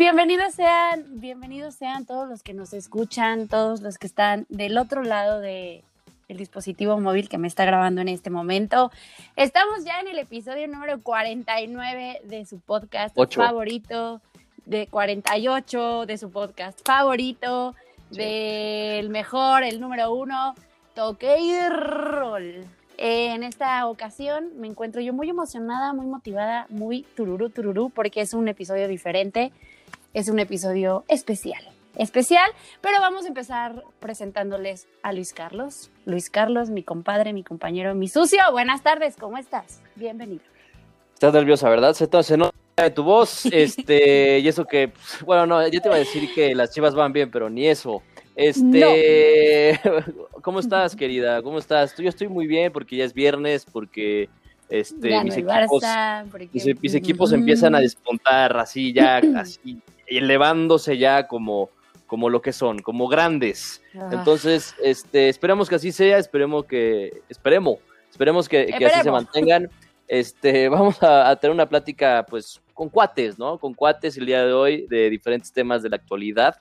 bienvenidos sean, bienvenidos sean todos los que nos escuchan, todos los que están del otro lado de el dispositivo móvil que me está grabando en este momento. Estamos ya en el episodio número 49 de su podcast favorito, de 48 de su podcast favorito, del mejor, el número uno, Toque y Roll. En esta ocasión me encuentro yo muy emocionada, muy motivada, muy tururú, tururú, porque es un episodio diferente, es un episodio especial. Especial, pero vamos a empezar presentándoles a Luis Carlos. Luis Carlos, mi compadre, mi compañero, mi sucio. Buenas tardes, ¿cómo estás? Bienvenido. Estás nerviosa, ¿verdad? Se, se nota de tu voz, este, y eso que, bueno, no, yo te iba a decir que las chivas van bien, pero ni eso. Este, ¿cómo estás, querida? ¿Cómo estás? Yo estoy muy bien porque ya es viernes, porque este, mis, equipos, mis, equipos empiezan a despuntar así ya, así, elevándose ya como, como lo que son, como grandes. Ah. Entonces, este, esperamos que así sea, esperemos que, esperemos, esperemos que, así se mantengan. Este, vamos a, a, tener una plática, pues, con cuates, ¿no? Con cuates el día de hoy de diferentes temas de la actualidad.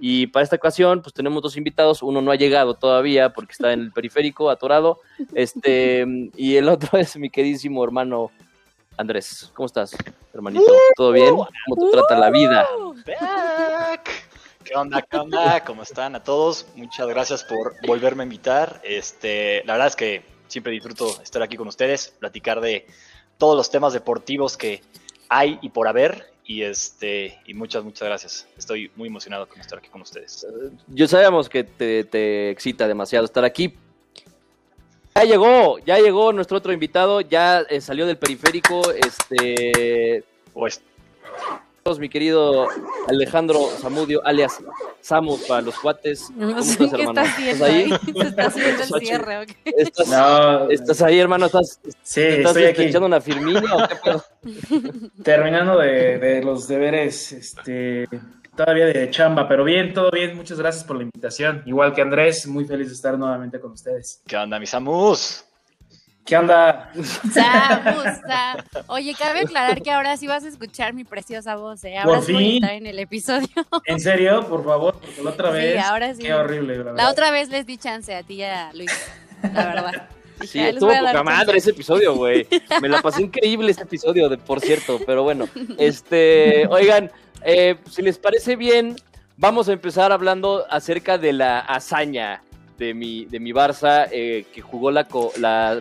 Y para esta ocasión, pues tenemos dos invitados. Uno no ha llegado todavía porque está en el periférico, atorado. Este, y el otro es mi queridísimo hermano Andrés. ¿Cómo estás, hermanito? ¿Todo bien? ¿Cómo te trata la vida? ¿Qué onda? ¿Qué onda? ¿Cómo están a todos? Muchas gracias por volverme a invitar. Este, la verdad es que siempre disfruto estar aquí con ustedes, platicar de todos los temas deportivos que hay y por haber y este y muchas muchas gracias. Estoy muy emocionado con estar aquí con ustedes. Yo sabemos que te, excita demasiado estar aquí. Ya llegó, ya llegó nuestro otro invitado, ya eh, salió del periférico, este pues mi querido Alejandro Zamudio, alias Samu para los cuates. ¿Cómo estás, hermano? ¿Estás ahí? Se está haciendo el cierre, ¿Estás, no, ¿Estás ahí, hermano? ¿Estás, sí, estás estoy aquí. echando una firmina o qué Terminando de, de, los deberes, este, todavía de chamba, pero bien, todo bien. Muchas gracias por la invitación. Igual que Andrés, muy feliz de estar nuevamente con ustedes. ¿Qué onda, mis amus? ¿Qué onda? Oye, cabe aclarar que ahora sí vas a escuchar mi preciosa voz, ¿eh? Ahora sí voy a estar en el episodio. ¿En serio? Por favor, porque la otra vez. Sí, ahora sí. Qué horrible, la, la otra vez les di chance a ti y a Luis, la verdad. sí, estuvo poca madre ese episodio, güey. Me la pasé increíble este episodio, de, por cierto. Pero bueno, este, oigan, eh, si les parece bien, vamos a empezar hablando acerca de la hazaña de mi, de mi Barça, eh, que jugó la,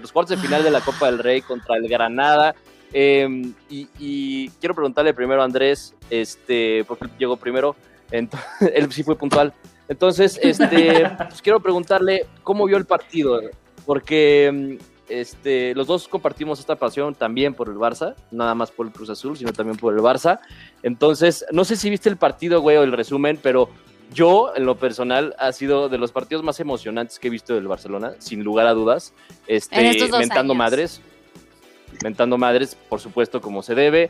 los cuartos de final de la Copa del Rey contra el Granada. Em, y, quiero preguntarle primero a Andrés, este, porque llegó primero, entonces, él sí fue puntual. Entonces, este, pues quiero preguntarle cómo vio el partido, porque em, este, los dos compartimos esta pasión también por el Barça, nada más por el Cruz Azul, sino también por el Barça. Entonces, no sé si viste el partido, güey, o el resumen, pero yo, en lo personal, ha sido de los partidos más emocionantes que he visto del Barcelona, sin lugar a dudas. Este, mentando madres. Mentando madres, por supuesto, como se debe.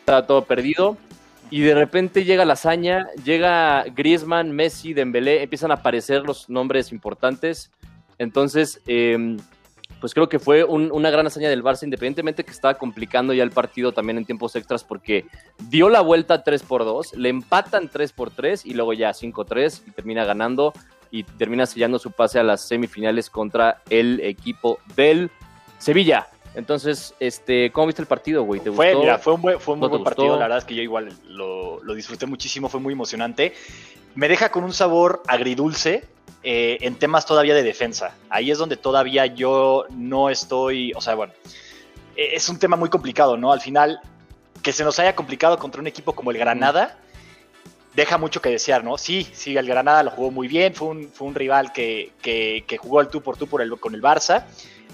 Está todo perdido. Y de repente llega la hazaña, llega Griezmann, Messi, Dembélé, empiezan a aparecer los nombres importantes. Entonces, eh, pues creo que fue una gran hazaña del Barça, independientemente que estaba complicando ya el partido también en tiempos extras, porque dio la vuelta 3 por 2, le empatan 3 por 3 y luego ya 5-3 y termina ganando y termina sellando su pase a las semifinales contra el equipo del Sevilla. Entonces, este, ¿cómo viste el partido, güey? ¿Te fue, Mira, fue un buen, fue un muy buen partido, la verdad es que yo igual lo, lo disfruté muchísimo, fue muy emocionante. Me deja con un sabor agridulce, eh, en temas todavía de defensa. Ahí es donde todavía yo no estoy, o sea, bueno, eh, es un tema muy complicado, ¿no? Al final, que se nos haya complicado contra un equipo como el Granada, deja mucho que desear, ¿no? Sí, sí, el Granada lo jugó muy bien, fue un, fue un rival que, que, jugó el tú por tú por el, con el Barça.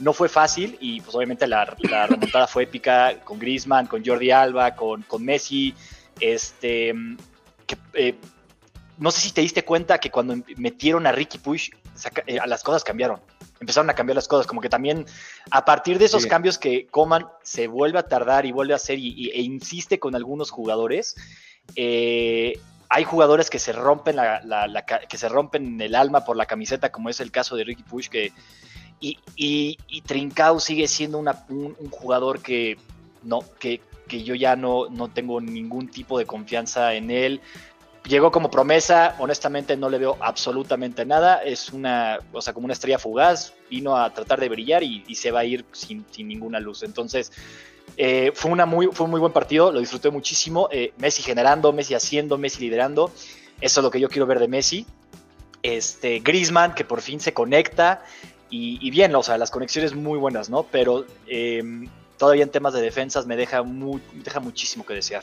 No fue fácil y pues obviamente la, remontada fue épica con Griezmann, con Jordi Alba, con, con Messi, este, que, eh, no sé si te diste cuenta que cuando metieron a Ricky Push, eh, las cosas cambiaron. Empezaron a cambiar las cosas, como que también a partir de esos cambios que Coman se vuelve a tardar y vuelve a hacer y, e insiste con algunos jugadores, eh, hay jugadores que se rompen la, que se rompen el alma por la camiseta, como es el caso de Ricky Push, que y, y, Trincao sigue siendo un, jugador que no, que que yo ya no, no tengo ningún tipo de confianza en él. Llegó como promesa, honestamente no le veo absolutamente nada. Es una, o sea, como una estrella fugaz, vino a tratar de brillar y, se va a ir sin, ninguna luz. Entonces, eh, fue, una muy, fue un muy buen partido, lo disfruté muchísimo. Eh, Messi generando, Messi haciendo, Messi liderando. Eso es lo que yo quiero ver de Messi. Este, Griezmann, que por fin se conecta. Y, bien, o sea, las conexiones muy buenas, ¿no? Pero em, todavía en temas de defensas me deja, muy, deja muchísimo que desear.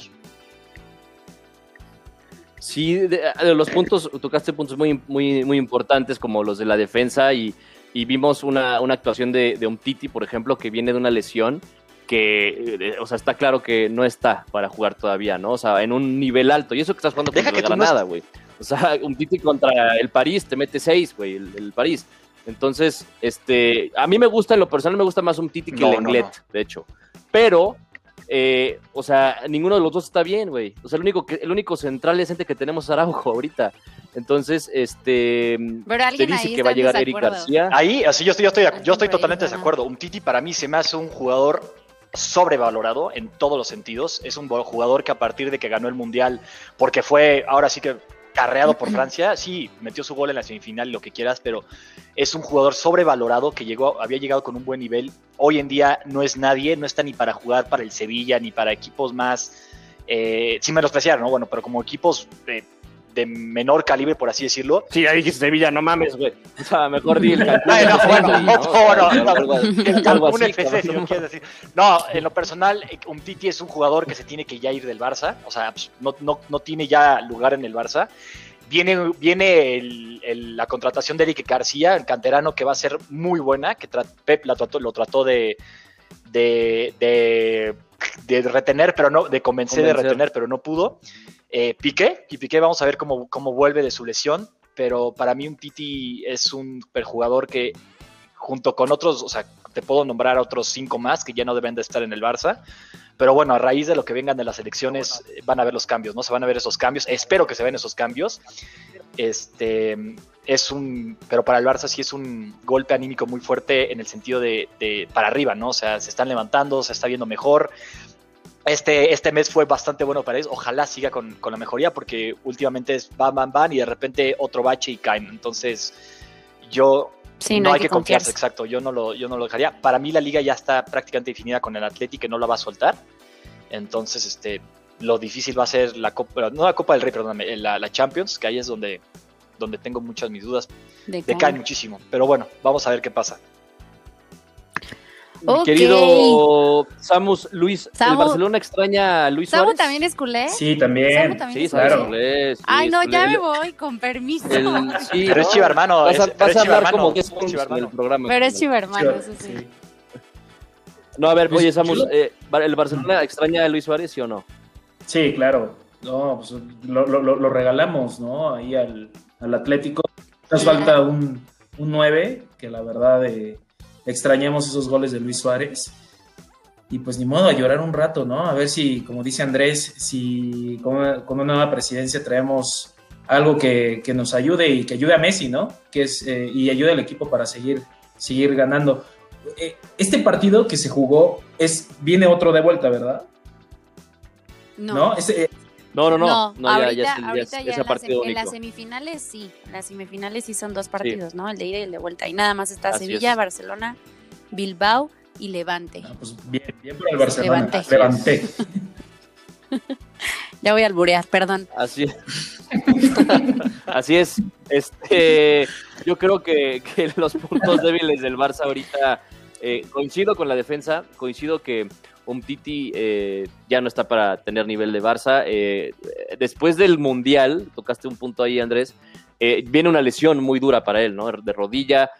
Sí, de, los puntos, tocaste puntos muy, muy, muy importantes como los de la defensa y, vimos una, actuación de, de Titi, por ejemplo, que viene de una lesión que, eh, o sea, está claro que no está para jugar todavía, ¿no? O sea, en un nivel alto. Y eso que estás jugando contra el Granada, güey. O sea, un Titi contra el París te mete seis, güey, el, París. Entonces, este, a mí me gusta, en lo personal me gusta más un Titi que el Englet, de hecho. Pero, eh, o sea, ninguno de los dos está bien, güey. O sea, el único, que, el único central decente que tenemos es Araujo ahorita. Entonces, este, Pero te dice que va a llegar Eric García. Ahí, así yo estoy, yo estoy, yo estoy totalmente de acuerdo. Un Titi para mí se me hace un jugador sobrevalorado en todos los sentidos. Es un jugador que a partir de que ganó el Mundial, porque fue, ahora sí que carreado por Francia, sí, metió su gol en la semifinal, lo que quieras, pero es un jugador sobrevalorado que llegó, había llegado con un buen nivel. Hoy en día no es nadie, no está ni para jugar para el Sevilla, ni para equipos más, eh, sin menospreciar, ¿no? Bueno, pero como equipos de menor calibre, por así decirlo. Sí, ahí dijiste Sevilla, no mames, güey. O sea, mejor di el Cancún. no, bueno, no, el Cancún FC, si no quieres decir. No, en lo personal, un Titi es un jugador que se tiene que ya ir del Barça. O sea, pues, no, no, no tiene ya lugar en el Barça. Viene, viene el, la contratación de Eric García, el canterano, que va a ser muy buena, que Pep la trató, lo trató de, de, de, de, retener, pero no, de convencer, de retener, pero no pudo. Eh, Piqué, y Piqué vamos a ver cómo, cómo vuelve de su lesión, pero para mí un Titi es un perjugador que junto con otros, o sea, te puedo nombrar otros cinco más que ya no deben de estar en el Barça, pero bueno, a raíz de lo que vengan de las elecciones van a ver los cambios, ¿no? Se van a ver esos cambios, espero que se vean esos cambios. Este es un, pero para el Barça sí es un golpe anímico muy fuerte en el sentido de, de para arriba, ¿no? O sea, se están levantando, se está viendo mejor, este, este mes fue bastante bueno para ellos. Ojalá siga con, la mejoría porque últimamente es van, van, van y de repente otro bache y caen. Entonces, yo no, hay, que, confiarse, exacto. Yo no, lo, yo no lo dejaría. Para mí la liga ya está prácticamente definida con el Atlético y no la va a soltar. Entonces, este, lo difícil va a ser la Copa, no la Copa del Rey, perdón, la, la Champions, que ahí es donde, donde tengo muchas mis dudas. Decaen muchísimo. Pero bueno, vamos a ver qué pasa. Mi querido Samus Luis, ¿el Barcelona extraña a Luis ¿Samu Suárez? también es culé? Sí, también. sí, claro. Culé, Ay, no, ya me voy, con permiso. sí, pero es chiva hermano. Vas a, vas a hablar como que es en el programa. Pero es chiva hermano, eso sí. No, a ver, oye, Samus, eh, ¿el Barcelona extraña a Luis Suárez, sí o no? Sí, claro. No, pues lo, lo, lo regalamos, ¿no? Ahí al, al Atlético. Nos falta un, un 9, que la verdad... Eh, extrañamos esos goles de Luis Suárez. Y pues ni modo, a llorar un rato, ¿no? A ver si, como dice Andrés, si con una, nueva presidencia traemos algo que, nos ayude y que ayude a Messi, ¿no? Que es, eh, y ayude al equipo para seguir, seguir ganando. Eh, este partido que se jugó es viene otro de vuelta, ¿verdad? No. ¿No? Este, no, no, no. no, ahorita, ya, ya, ya, en, las semifinales sí. Las semifinales sí son dos partidos, ¿no? El de ida y el de vuelta. Y nada más está Sevilla, Barcelona, Bilbao y Levante. Ah, pues bien, bien por el Barcelona. Levante. ya voy a alburear, perdón. Así es. Así es. Este, yo creo que, que los puntos débiles del Barça ahorita eh, coincido con la defensa, coincido que Umtiti eh, ya no está para tener nivel de Barça. Eh, después del Mundial, tocaste un punto ahí, Andrés, eh, viene una lesión muy dura para él, ¿no? De rodilla,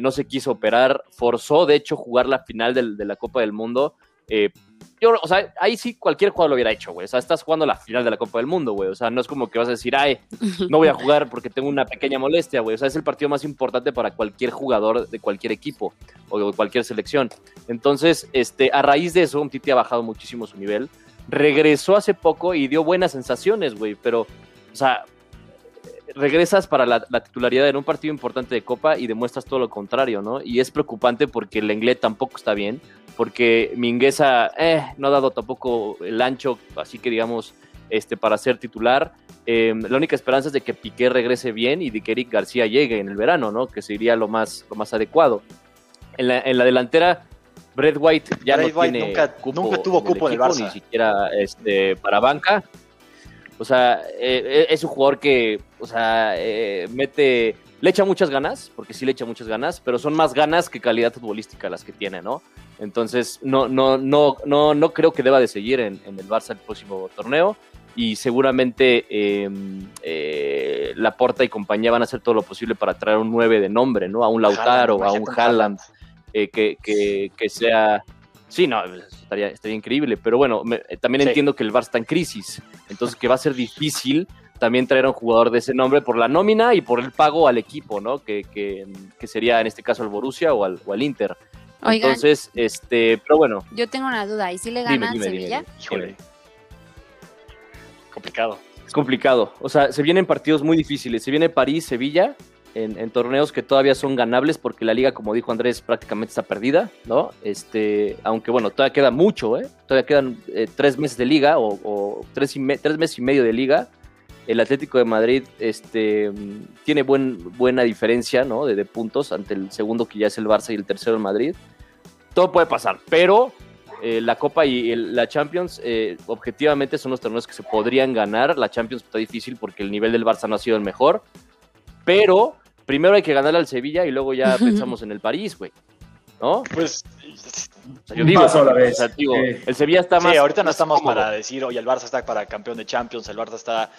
no se quiso operar, forzó, de hecho, jugar la final de la Copa del Mundo o sea, ahí sí cualquier jugador lo hubiera hecho, güey. O sea, estás jugando la final de la Copa del Mundo, güey. O sea, no es como que vas a decir, ay, no voy a jugar porque tengo una pequeña molestia, güey. O sea, es el partido más importante para cualquier jugador de cualquier equipo o de cualquier selección. Entonces, este, a raíz de eso, un Titi ha bajado muchísimo su nivel. Regresó hace poco y dio buenas sensaciones, güey. Pero, o sea, regresas para la, titularidad en un partido importante de Copa y demuestras todo lo contrario, ¿no? Y es preocupante porque el inglés tampoco está bien. Porque Mingueza eh, no ha dado tampoco el ancho, así que digamos, este, para ser titular. Em, la única esperanza es de que Piqué regrese bien y de que Eric García llegue en el verano, ¿no? Que sería lo más, lo más adecuado. En la, en la delantera, Brett White ya no tiene nunca, nunca tuvo cupo en el Barça. Ni siquiera este, para banca. O sea, eh, es un jugador que, o sea, eh, mete, le echa muchas ganas, porque sí le echa muchas ganas, pero son más ganas que calidad futbolística las que tiene, ¿no? Entonces, no, no, no, no, no creo que deba de seguir en, en el Barça el próximo torneo y seguramente em, eh, Laporta y compañía van a hacer todo lo posible para traer un 9 de nombre, ¿no? A un Lautaro, o a un Haaland, eh, que, que, sea... Sí, no, estaría, estaría increíble, pero bueno, eh, también entiendo que el Barça está en crisis, entonces que va a ser difícil también traer a un jugador de ese nombre por la nómina y por el pago al equipo, ¿no? Que, que, que sería en este caso al Borussia o al, o al Inter. Entonces, este, pero bueno. Yo tengo una duda, ¿y si le gana Sevilla? Híjole complicado. Es complicado. O sea, se vienen partidos muy difíciles. Se viene París, Sevilla, en, torneos que todavía son ganables porque la liga, como dijo Andrés, prácticamente está perdida, ¿no? Este, aunque bueno, todavía queda mucho, ¿eh? Todavía quedan eh, tres meses de liga o, tres, tres meses y medio de liga. El Atlético de Madrid este, tiene buen, buena diferencia, ¿no? De, de puntos ante el segundo que ya es el Barça y el tercero el Madrid. Todo puede pasar, pero eh, la Copa y la Champions, eh, objetivamente son los torneos que se podrían ganar. La Champions está difícil porque el nivel del Barça no ha sido el mejor. Pero primero hay que ganarle al Sevilla y luego ya pensamos en el París, güey. ¿No? Pues. yo digo, el Sevilla está más. Sí, ahorita no estamos para decir, oye, el Barça está para campeón de Champions, el Barça está.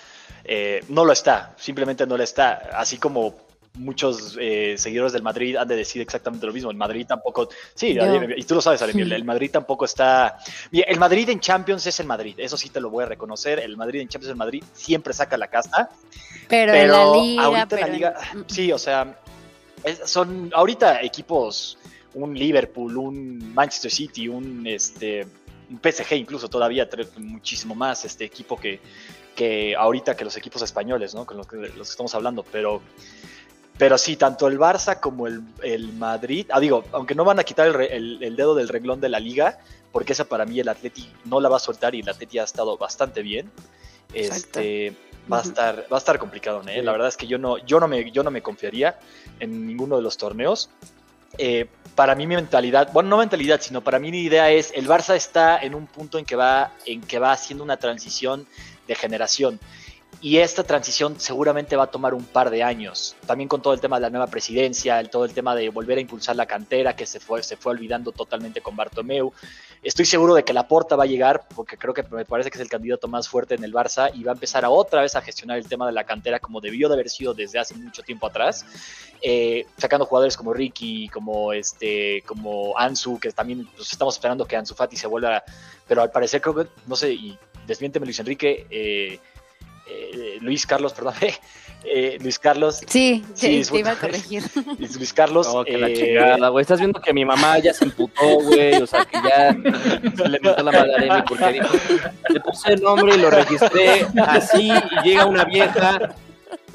Eh, no lo está, simplemente no lo está. Así como muchos eh, seguidores del Madrid han de decir exactamente lo mismo. El Madrid tampoco, sí, y tú lo sabes, Alemir, el Madrid tampoco está... El Madrid en Champions es el Madrid, eso sí te lo voy a reconocer. El Madrid en Champions es el Madrid, siempre saca la casta. Pero, en la liga, ahorita en la liga, mm, mm. sí, o sea, son ahorita equipos, un Liverpool, un Manchester City, un, este, un PSG incluso todavía, muchísimo más este equipo que, que ahorita que los equipos españoles, ¿no? Con los que, los que estamos hablando, pero pero sí, tanto el Barça como el, Madrid, ah, digo, aunque no van a quitar el, dedo del renglón de la liga, porque esa para mí el Atleti no la va a soltar y el Atleti ha estado bastante bien. Este, va a estar, va a estar complicado, ¿eh? La verdad es que yo no, yo no me, yo no me confiaría en ninguno de los torneos. Eh, para mí mi mentalidad, bueno, no mentalidad, sino para mí mi idea es el Barça está en un punto en que va, en que va haciendo una transición de generación y esta transición seguramente va a tomar un par de años. También con todo el tema de la nueva presidencia, el, todo el tema de volver a impulsar la cantera que se fue, se fue olvidando totalmente con Bartomeu. Estoy seguro de que la Porta va a llegar, porque creo que me parece que es el candidato más fuerte en el Barça y va a empezar otra vez a gestionar el tema de la cantera como debió de haber sido desde hace mucho tiempo atrás, eh, sacando jugadores como Ricky, como este, como Ansu, que también pues, estamos esperando que Ansu Fati se vuelva, pero al parecer creo que, no sé, y desmiénteme Luis Enrique, eh, eh, Luis Carlos, perdón, eh, Luis Carlos. Sí, sí, te iba a corregir. Luis Carlos. Oh, que la eh, chingada, güey. Estás viendo que mi mamá ya se emputó, güey. O sea, que ya le metió la madre a porque dijo, le puse el nombre y lo registré así y llega una vieja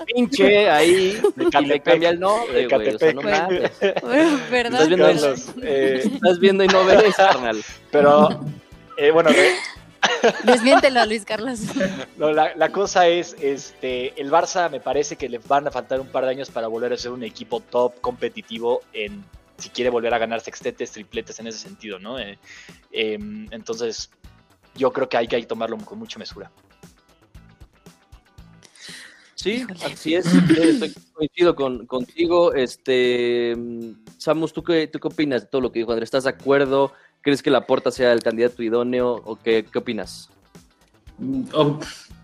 pinche ahí y le cambia el nombre, güey. O sea, no mames. Perdón. Estás viendo, eh, estás viendo y no ves, carnal. Pero, eh, bueno, Desmiéntelo, Luis Carlos. la, cosa es, este, el Barça me parece que le van a faltar un par de años para volver a ser un equipo top competitivo en si quiere volver a ganar sextetes, tripletes en ese sentido, ¿no? Eh, em, entonces, yo creo que hay que tomarlo con mucha mesura. Sí, así es. Estoy coincido con, contigo. Este, Samus, ¿tú qué, ¿tú qué opinas de todo lo que dijo Andrés? ¿Estás de acuerdo? ¿Crees que Laporta sea el candidato idóneo o qué, qué opinas? Mm,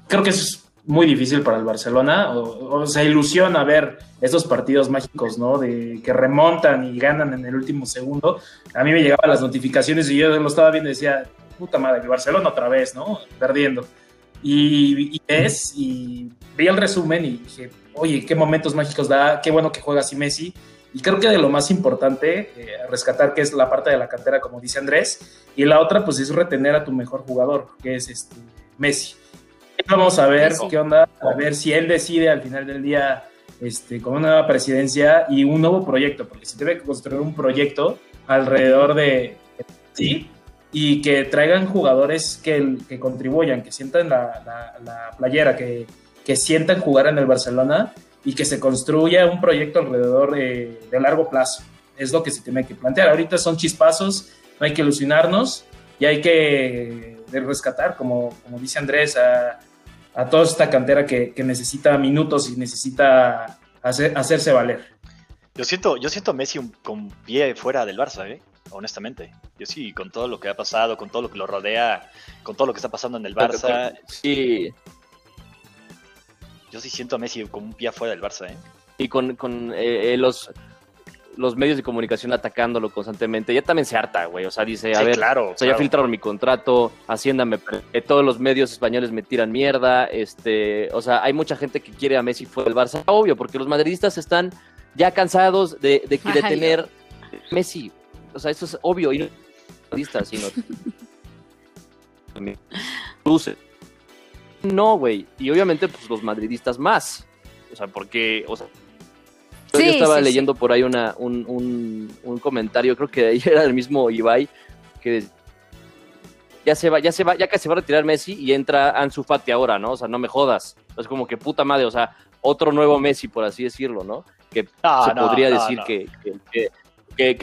creo que es muy difícil para el Barcelona. O, se ilusiona ver esos partidos mágicos, ¿no? De que remontan y ganan en el último segundo. A mí me llegaban las notificaciones y yo lo estaba viendo y decía, puta madre, el Barcelona otra vez, ¿no? Perdiendo. Y, es, y vi el resumen y dije, oye, qué momentos mágicos da, qué bueno que juega así Messi. Y creo que de lo más importante, eh, rescatar que es la parte de la cantera, como dice Andrés, y la otra, pues es retener a tu mejor jugador, que es este Messi. Vamos a ver qué onda, a ver si él decide al final del día este, con una nueva presidencia y un nuevo proyecto, porque se debe construir un proyecto alrededor de ¿sí? Y que traigan jugadores que, que contribuyan, que sientan la, la, playera, que, que, sientan jugar en el Barcelona y que se construya un proyecto alrededor de, de largo plazo. Es lo que se tiene que plantear. Ahorita son chispazos, no hay que ilusionarnos y hay que rescatar, como, como dice Andrés, a, a toda esta cantera que, que necesita minutos y necesita hacer, hacerse valer. Yo siento, yo siento a Messi con pie fuera del Barça, ¿eh? honestamente. Yo sí, con todo lo que ha pasado, con todo lo que lo rodea, con todo lo que está pasando en el Barça. Sí. Yo sí siento a Messi con un pie fuera del Barça, ¿eh? Y con, con eh, eh, los, los medios de comunicación atacándolo constantemente. Ya también se harta, güey. O sea, dice, a ver, claro, o sea, ya filtraron mi contrato, Hacienda me... todos los medios españoles me tiran mierda. Este, o sea, hay mucha gente que quiere a Messi fuera del Barça. Obvio, porque los madridistas están ya cansados de, de, tener Messi. O sea, eso es obvio. Y no sino. no, güey. Y obviamente, pues los madridistas más. O sea, porque. O sea, yo estaba leyendo por ahí una, un, un, un, comentario, creo que ahí era el mismo Ibai, que ya se va, ya se va, ya que se va a retirar Messi y entra Ansu Fati ahora, ¿no? O sea, no me jodas. Es como que puta madre, o sea, otro nuevo Messi, por así decirlo, ¿no? que se podría decir que, que,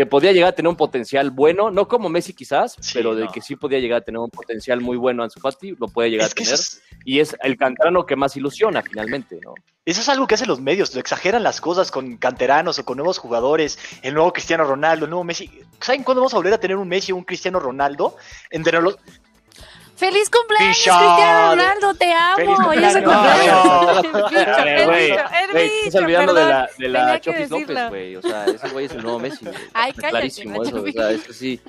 podía llegar a tener un potencial bueno, no como Messi quizás, pero de que sí podía llegar a tener un potencial muy bueno Ansu Fati, lo puede llegar a tener. Y es el canterano que más ilusiona finalmente, ¿no? Eso es algo que hacen los medios, lo exageran las cosas con canteranos o con nuevos jugadores, el nuevo Cristiano Ronaldo, el nuevo Messi. ¿Saben cuándo vamos a volver a tener un Messi o un Cristiano Ronaldo? Entre los, ¡Feliz cumpleaños, Cristiano Ronaldo! ¡Te amo! ¡Hoy es Estás olvidando de la, de la Chofis López, güey. O sea, ese güey es el nuevo Messi. Ay, cállate, Clarísimo eso. O sea, es que sí.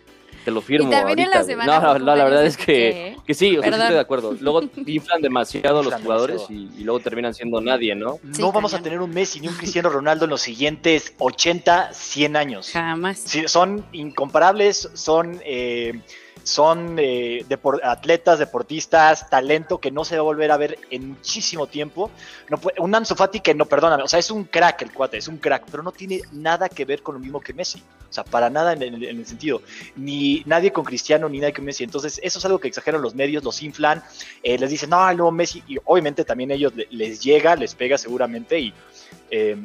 Te lo firmo. Y ahorita, en la semana no, no, la verdad es que, que sí, o sea, sí estoy de acuerdo. Luego inflan demasiado los jugadores y, y, luego terminan siendo nadie, ¿no? no vamos a tener un Messi ni un Cristiano Ronaldo en los siguientes 80, 100 años. Jamás. Sí, son incomparables, son eh, son eh, atletas, deportistas, talento que no se va a volver a ver en muchísimo tiempo. No un Ansu Fati que no, perdóname, o sea, es un crack el cuate, es un crack, pero no tiene nada que ver con lo mismo que Messi. O sea, para nada en, el sentido. Ni nadie con Cristiano, ni nadie con Messi. Entonces, eso es algo que exageran los medios, los inflan, eh, les dicen, no, nuevo Messi, y obviamente también ellos les llega, les pega seguramente, y eh,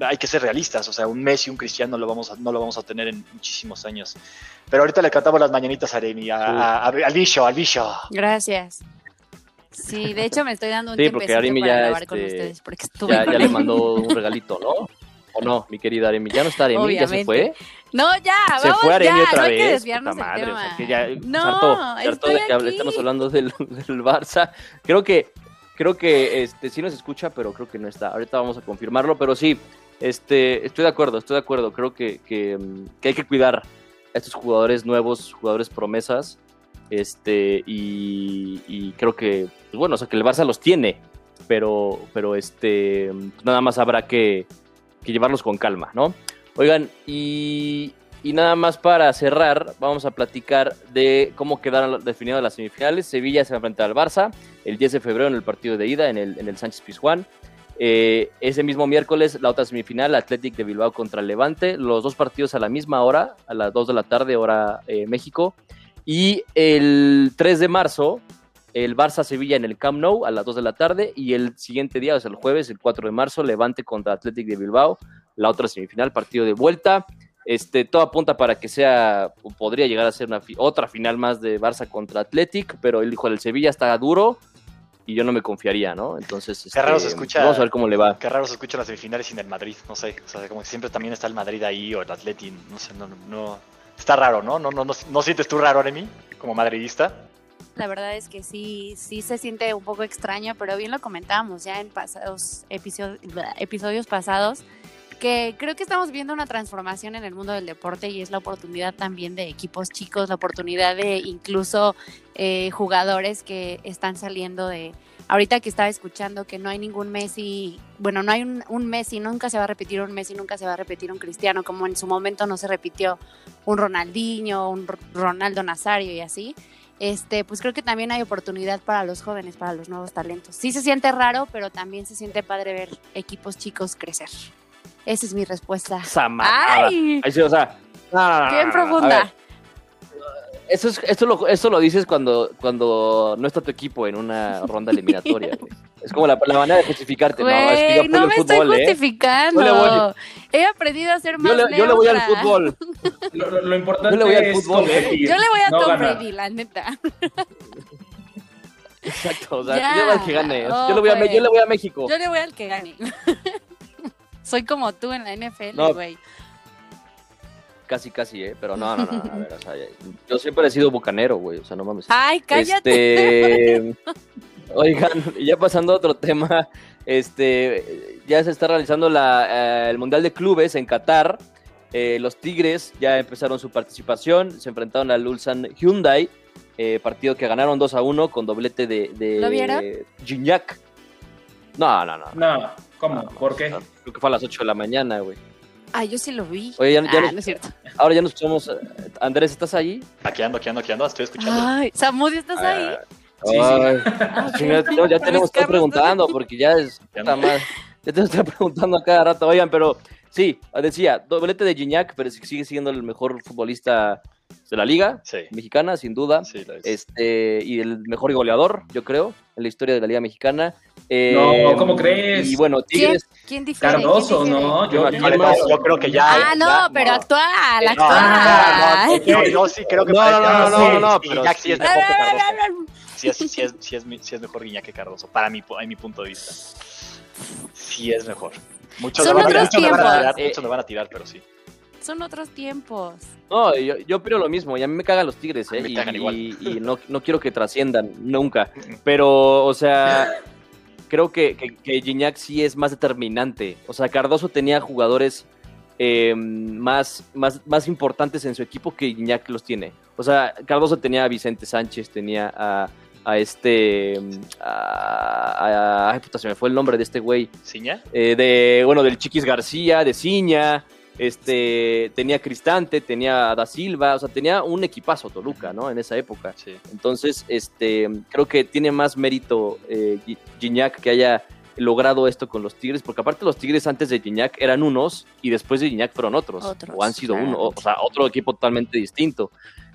hay que ser realistas, o sea, un Messi, un Cristiano lo vamos a, no lo vamos a tener en muchísimos años. Pero ahorita le cantamos las mañanitas a Aremi, a, al bicho, al bicho. Gracias. Sí, de hecho me estoy dando un sí, porque Aremi ya, este, con ustedes porque ya, ya le mandó un regalito, ¿no? ¿O no, mi querida Aremi? ¿Ya no está Aremi? ¿Ya se fue? No, ya, vamos, Se fue Aremi ya, otra no vez. Hay que desviarnos madre, tema. O sea, que ya, no, estoy de que estamos hablando del, del Barça. Creo que creo que este sí nos escucha, pero creo que no está. Ahorita vamos a confirmarlo, pero sí, este, estoy de acuerdo, estoy de acuerdo. Creo que, que, hay que cuidar a estos jugadores nuevos, jugadores promesas. Este, y, creo que, pues bueno, o sea, que el Barça los tiene, pero, pero este, nada más habrá que, que, llevarlos con calma, ¿no? Oigan, y, y, nada más para cerrar, vamos a platicar de cómo quedaron definidas las semifinales. Sevilla se va a enfrentar al Barça el 10 de febrero en el partido de ida en el, en el Sánchez Pizjuán. Eh, ese mismo miércoles, la otra semifinal, Athletic de Bilbao contra Levante, los dos partidos a la misma hora, a las 2 de la tarde, hora eh, México. Y el 3 de marzo, el Barça-Sevilla en el Camp Nou a las 2 de la tarde. Y el siguiente día, o el jueves, el 4 de marzo, Levante contra Athletic de Bilbao, la otra semifinal, partido de vuelta. Este, todo apunta para que sea, podría llegar a ser una otra final más de Barça contra Athletic, pero el hijo del Sevilla está duro y yo no me confiaría, ¿no? Entonces, qué raro se este, escucha, vamos a ver cómo le va. Qué raro se escucha las semifinales sin el Madrid, no sé, o sea, como que siempre también está el Madrid ahí o el Atleti, no sé, no, no, está raro, ¿no? ¿No, no, no, no sientes tú raro, Aremi, como madridista? La verdad es que sí, sí se siente un poco extraño, pero bien lo comentábamos ya en pasados episodios, episodios pasados que creo que estamos viendo una transformación en el mundo del deporte y es la oportunidad también de equipos chicos, la oportunidad de incluso eh, jugadores que están saliendo de... Ahorita que estaba escuchando que no hay ningún Messi, bueno, no hay un, un, Messi, nunca se va a repetir un Messi, nunca se va a repetir un Cristiano, como en su momento no se repitió un Ronaldinho, un Ronaldo Nazario y así. Este, pues creo que también hay oportunidad para los jóvenes, para los nuevos talentos. Sí se siente raro, pero también se siente padre ver equipos chicos crecer. Esa es mi respuesta. ¡Ay! Ahí sí, o sea, Bien profunda. Eso, es, esto, lo, esto lo dices cuando, cuando no está tu equipo en una ronda eliminatoria, güey. Es como la, la manera de justificarte. Güey, no, es que yo no me fútbol, estoy ¿eh? justificando. Le voy- He aprendido a ser más Yo le, yo le voy al fútbol. Lo, lo- lo importante Yo le voy al es fútbol, competir, Yo le voy a no Tom. Brady, la neta. Exacto, o sea, Ya. yo voy al que gane. Oh, yo, le voy a, yo le voy a México. Yo le voy al que gane. Soy como tú en la NFL, No. güey. Casi, casi, ¿eh? Pero no, no, no. A ver, o sea, yo siempre he sido bucanero, güey. O sea, no mames. Ay, cállate. Este, oigan, ya pasando a otro tema, este, ya se está realizando la, eh, el Mundial de Clubes en Qatar. Eh, los Tigres ya empezaron su participación, se enfrentaron al Ulsan Hyundai, eh, partido que ganaron 2 a 1 con doblete de, de ¿Lo vieron? Gignac. No, no, no. No, ¿cómo? no, ¿Por qué? no, Creo que fue a las 8 de la mañana, güey. Ay, yo sí lo vi. Oye, ya, ya ah, nos- no es cierto. ahora ya nos escuchamos. Andrés, ¿estás ahí? Aquí ando, aquí ando, aquí ando, estoy escuchando. Ay, Samudio, ¿estás ahí? Ah, Sí, sí. Ay, Ah, ya tenemos que estar preguntando porque ya es. Ya no. madre, ya te estoy preguntando a cada rato. Oigan, pero sí, decía, doblete de Gignac, pero sigue siendo el mejor futbolista de la liga Sí, mexicana, sin duda. sí, lo es. Este, y el mejor goleador, yo creo, en la historia de la liga mexicana. Eh, No, ¿cómo crees? Y bueno, ¿Quién, Tigres. ¿Quién difiere? Cardoso, ¿Quién difiere? ¿no? Yo, ¿Quién yo- creo que ya. Ah, no, pero actual, No, actual. no, no, yo, yo sí creo que No, no, no, no, sí, no, pero Guiñac sí es mejor que Cardoso. Sí es, sí es, sí es, mi- sí es mejor Guiñac que Cardoso, para mi, a mi punto de vista. Sí es mejor. Muchos Son otros muchos me van a tiempos. tirar, Eh, muchos me van a tirar, pero sí. Son otros tiempos. No, yo, yo opino lo mismo, y a mí me cagan los Tigres, mí ¿eh? me Y, cagan igual. y- y no, no quiero que trasciendan, nunca. Pero, o sea, creo que, que, que Gignac sí es más determinante. O sea, Cardoso tenía jugadores eh, más, más, más importantes en su equipo que Gignac los tiene. O sea, Cardoso tenía a Vicente Sánchez, tenía a, a este... A, a- puta, se me fue el nombre de este güey. ¿Ciña? Eh, de, bueno, del Chiquis García, de Ciña, este, tenía Cristante, tenía a Da Silva, o sea, tenía un equipazo Toluca, ¿no? En esa época. Sí. Entonces, este, creo que tiene más mérito eh, Gi- Gignac que haya logrado esto con los Tigres, porque aparte los Tigres antes de Gignac eran unos y después de Gignac fueron otros, Otros, o han sido claro. uno, o, o sea, otro equipo totalmente distinto.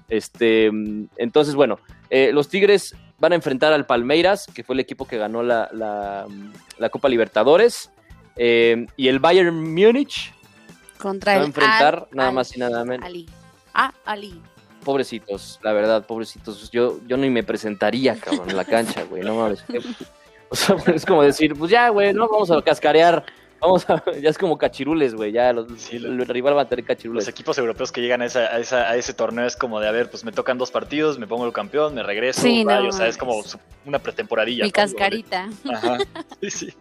Este, entonces, bueno, eh, los Tigres van a enfrentar al Palmeiras, que fue el equipo que ganó la, la- la Copa Libertadores, eh, y el Bayern Múnich Contra se va a el enfrentar Al- nada Al- más y nada menos. Ali. Ah, Ali. Pobrecitos, la verdad, pobrecitos. Yo, yo ni me presentaría, cabrón, en la cancha, güey. No mames. O sea, es como decir, pues ya, güey, no vamos a cascarear. Vamos a, ya es como cachirules, güey. Ya los, Sí, el rival va a tener Los cachirules. equipos europeos que llegan a, esa- a esa- a ese torneo es como de, a ver, pues me tocan dos partidos, me pongo el campeón, me regreso. Sí, no o sea, es como una pretemporadilla. Mi cascarita. Ajá. Sí, sí.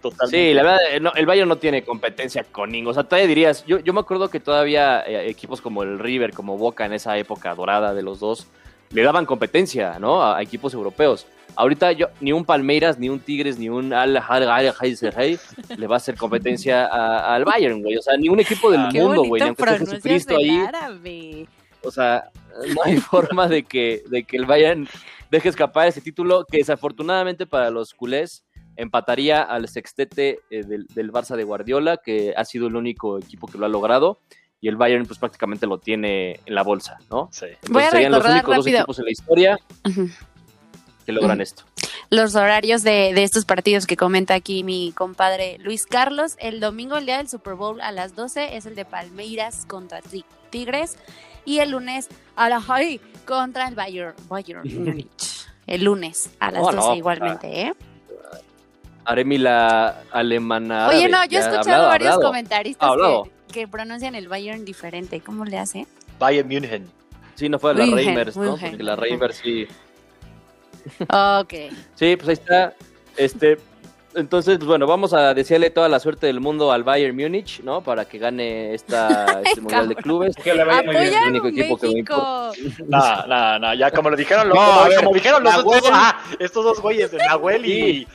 Totalmente. Sí, la verdad, eh, no, el Bayern no tiene competencia con ninguno. O sea, todavía dirías, yo, yo me acuerdo que todavía eh, equipos como el River, como Boca en esa época dorada de los dos, le daban competencia, ¿no? A, a equipos europeos. Ahorita yo, ni un Palmeiras, ni un Tigres, ni un Al le va a hacer competencia al Bayern, güey. O sea, ni un equipo del Qué mundo, güey. Aunque pronuncias Jesucristo ahí. árabe. O sea, no hay forma de que, de que el Bayern deje escapar ese título que desafortunadamente para los culés empataría al sextete eh, del, del Barça de Guardiola, que ha sido el único equipo que lo ha logrado, y el Bayern pues prácticamente lo tiene en la bolsa, ¿no? Sí. Entonces Voy a serían los únicos dos equipos en la historia que logran esto. Los horarios de, de estos partidos que comenta aquí mi compadre Luis Carlos. El domingo, el día del Super Bowl a las 12, es el de Palmeiras contra Ti- Tigres. Y el lunes a la High contra el Bayern, Bayern Múnich. El lunes a las no, 12 igualmente, ¿eh? Aremi la alemana. Oye, árabe, no, yo he escuchado hablado, varios hablado. comentaristas Hablado. que, que pronuncian el Bayern diferente. ¿Cómo le hace? Bayern München. Sí, no fue la München, Reimers, ¿no? München. Porque la Reimers sí. Ok. Sí, pues ahí está. Este, entonces, pues bueno, vamos a desearle toda la suerte del mundo al Bayern Múnich, ¿no? Para que gane esta, este Mundial de. Clubes. Que le vaya muy bien. El único equipo que me México. No, no, no, ya como lo dijeron, los, No, como, a ver, como dijeron los otros, ah, estos dos güeyes de Nahuel y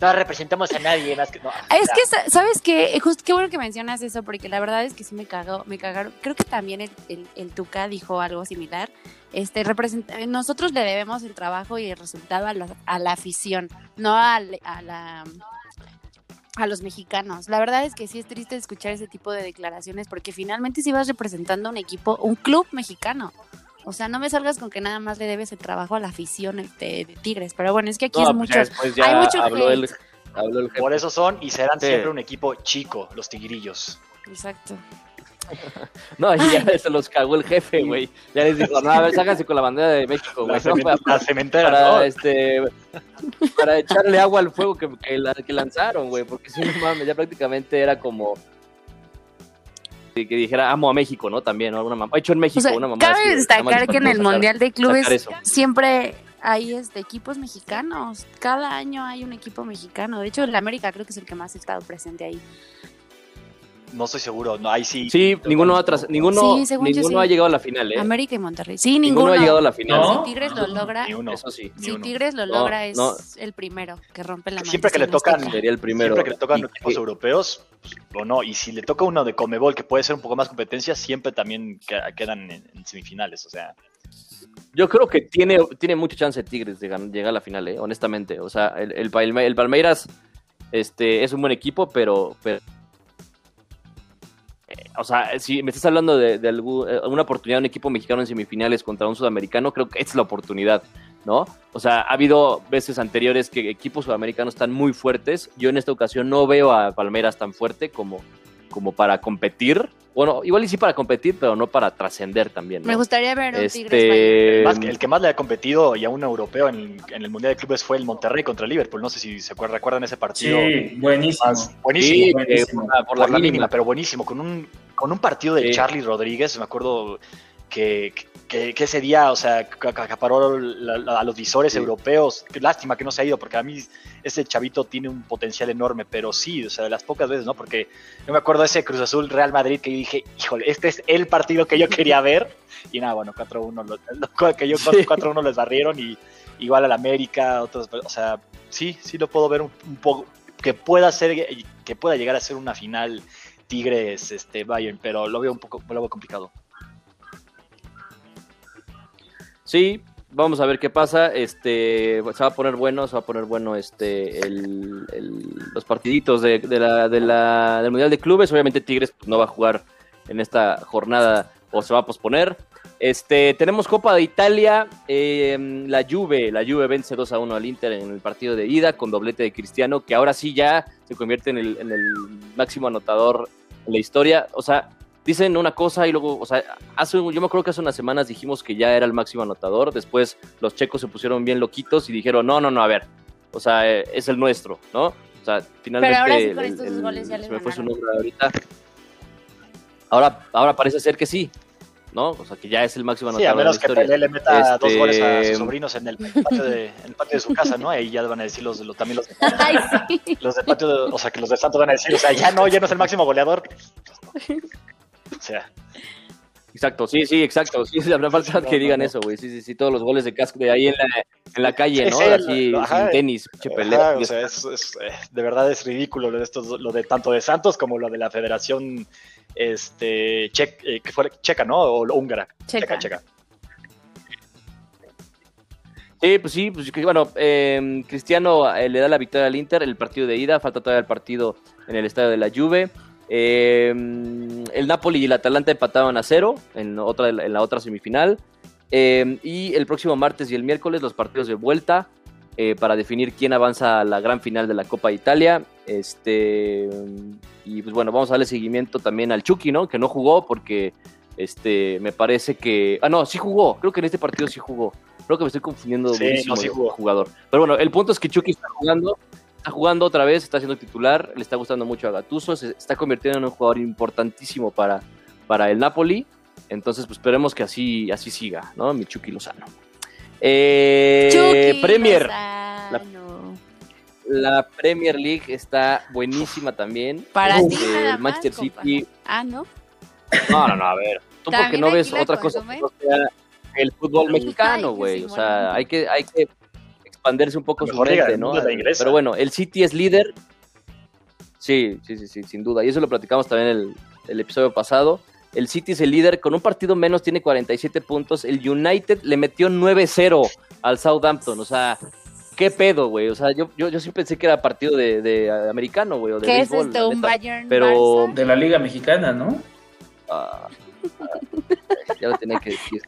no representamos a nadie más que no. Es ya. que, sa- ¿sabes qué? Justo qué bueno que mencionas eso, porque la verdad es que sí me cagó, me cagaron. Creo que también el, el, el Tuca dijo algo similar. Este, representa- nosotros le debemos el trabajo y el resultado a la, a la afición, no al- a, la a los mexicanos. La verdad es que sí es triste escuchar ese tipo de declaraciones porque finalmente sí vas representando un equipo, un club mexicano. O sea, no me salgas con que nada más le debes el trabajo a la afición este, de, Tigres. Pero bueno, es que aquí es mucho. hay mucho habló el, Por eso son y serán siempre un equipo chico, los tigrillos. Exacto. No, ya se los cagó el jefe, güey. Ya les dijo, no, a ver, sáquense con la bandera de México, güey. La, cementera, para, este, para echarle agua al fuego que, que, lanzaron, güey. Porque si no mames, ya prácticamente era como que dijera amo a México, ¿no? También, ¿no? Alguna mamá. Hecho en México, una mamá. Cabe destacar que en el Mundial de Clubes siempre hay este, equipos mexicanos. Cada año hay un equipo mexicano. De hecho, el América creo que es el que más ha estado presente ahí. No estoy seguro, no, ahí sí. Sí, ninguno, ha, ninguno, ninguno ha llegado a la final, ¿eh? América y Monterrey. Sí, ninguno. ha llegado a la final. Si Tigres lo logra, Eso sí. si Tigres lo logra es el primero que rompe la Siempre que le tocan, sería el primero. Siempre que le tocan equipos europeos, pues, o no, y si le toca uno de Comebol que puede ser un poco más competencia, siempre también quedan en, semifinales, o sea. Yo creo que tiene, tiene mucha chance Tigres de llegar a la final, ¿eh? honestamente. O sea, el, el, Palmeiras este, es un buen equipo, pero o sea, si me estás hablando de, de eh, alguna oportunidad de un equipo mexicano en semifinales contra un sudamericano, creo que es la oportunidad, ¿no? O sea, ha habido veces anteriores que equipos sudamericanos están muy fuertes. Yo en esta ocasión no veo a Palmeras tan fuerte como, como para competir. Bueno, igual y sí para competir, pero no para trascender también. Me gustaría ver un este... el que más le ha competido y a un europeo en, el Mundial de Clubes fue el Monterrey contra Liverpool. No sé si se recuerdan ese partido. Sí, buenísimo. buenísimo. buenísimo. por, la, mínima, pero buenísimo. Con un, con un partido de Charlie Rodríguez, me acuerdo que, que, ese día, o sea, acaparó a los visores europeos. Qué lástima que no se ha ido, porque a mí ese chavito tiene un potencial enorme, pero sí, o sea, de las pocas veces, ¿no? Porque yo me acuerdo de ese Cruz Azul Real Madrid que yo dije, híjole, este es el partido que yo quería ver. Y nada, bueno, 4-1, que yo 4-1 les barrieron y igual al América, otros, o sea, sí, sí lo puedo ver un, poco, que pueda ser, que pueda llegar a ser una final Tigres, este, Bayern, pero lo veo un poco, lo veo complicado. Sí, vamos a ver qué pasa. Este, se va a poner bueno, se va a poner bueno este, los partiditos de, la, del Mundial de Clubes. Obviamente Tigres pues, no va a jugar en esta jornada o se va a posponer. Este, tenemos Copa de Italia, em, la Juve, la Juve vence 2 a 1 al Inter en el partido de ida con doblete de Cristiano, que ahora sí ya se convierte en el, el máximo anotador la historia. O sea, dicen una cosa y luego, o sea, hace, yo me acuerdo que hace unas semanas dijimos que ya era el máximo anotador, después los checos se pusieron bien loquitos y dijeron, no, no, no, a ver, o sea, eh, es el nuestro, ¿no? O sea, finalmente Pero ahora sí con estos goles ya se me fue su nombre ahorita. Ahora, ahora parece ser que sí, ¿no? O sea, que ya es el máximo anotador. Sí, a menos que Pelé le meta dos goles a sus este, sobrinos en el patio de, en el patio de su casa, ¿no? Ahí ya van a decir los, los también los de, Ay, sí. los de patio, de, o sea, que los de Santos van a decir, o sea, ya no, ya no es el máximo goleador. O sea. Exacto, sí, sí, exacto. Sí, habrá falta que digan eso, güey. Sí, sí, sí, todos los goles de casco de ahí en la, en la calle, ¿no? Así, sin tenis, pelea. o sea, es, es, eh, de verdad es ridículo lo de, estos, lo de tanto de Santos como lo de la Federación este, che, eh, que fue checa, ¿no? O, húngara. Checa, checa. Sí, pues sí, pues bueno, eh, Cristiano eh, le da la victoria al Inter, el partido de ida, falta todavía el partido en el estadio de la Juve. Eh, el Napoli y el Atalanta empataban a cero en, otra, en la otra semifinal. Eh, y el próximo martes y el miércoles los partidos de vuelta eh, para definir quién avanza a la gran final de la Copa de Italia. Este, y pues bueno, vamos a darle seguimiento también al Chucky, ¿no? Que no jugó porque este, me parece que... Ah, no, sí jugó. Creo que en este partido sí jugó. Creo que me estoy confundiendo sí, no, sí jugó. jugador. Pero bueno, el punto es que Chucky está jugando está jugando otra vez, está siendo titular, le está gustando mucho a Gattuso, se está convirtiendo en un jugador importantísimo para, para el Napoli. Entonces, pues esperemos que así, así siga, ¿no? Michuki Lozano. Eh, Premier. La, Premier League está buenísima también. Para ti el Manchester City. Ah, ¿no? No, no, no, a ver. Tú porque no ves otra cosa que no sea el fútbol mexicano, güey. O sea, hay que, hay que expandirse un poco su mente, ¿no? Pero bueno, el City es líder. Sí, sí, sí, sí, sin duda. Y eso lo platicamos también en el, el episodio pasado. El City es el líder, con un partido menos tiene 47 puntos. El United le metió 9-0 al Southampton. O sea, ¿qué pedo, güey? O sea, yo, yo, yo sí pensé que era partido de, de americano, güey. O de ¿Qué es esto? ¿Un Bayern pero... De la Liga Mexicana, ¿no? Ah, ya lo tenía que decir.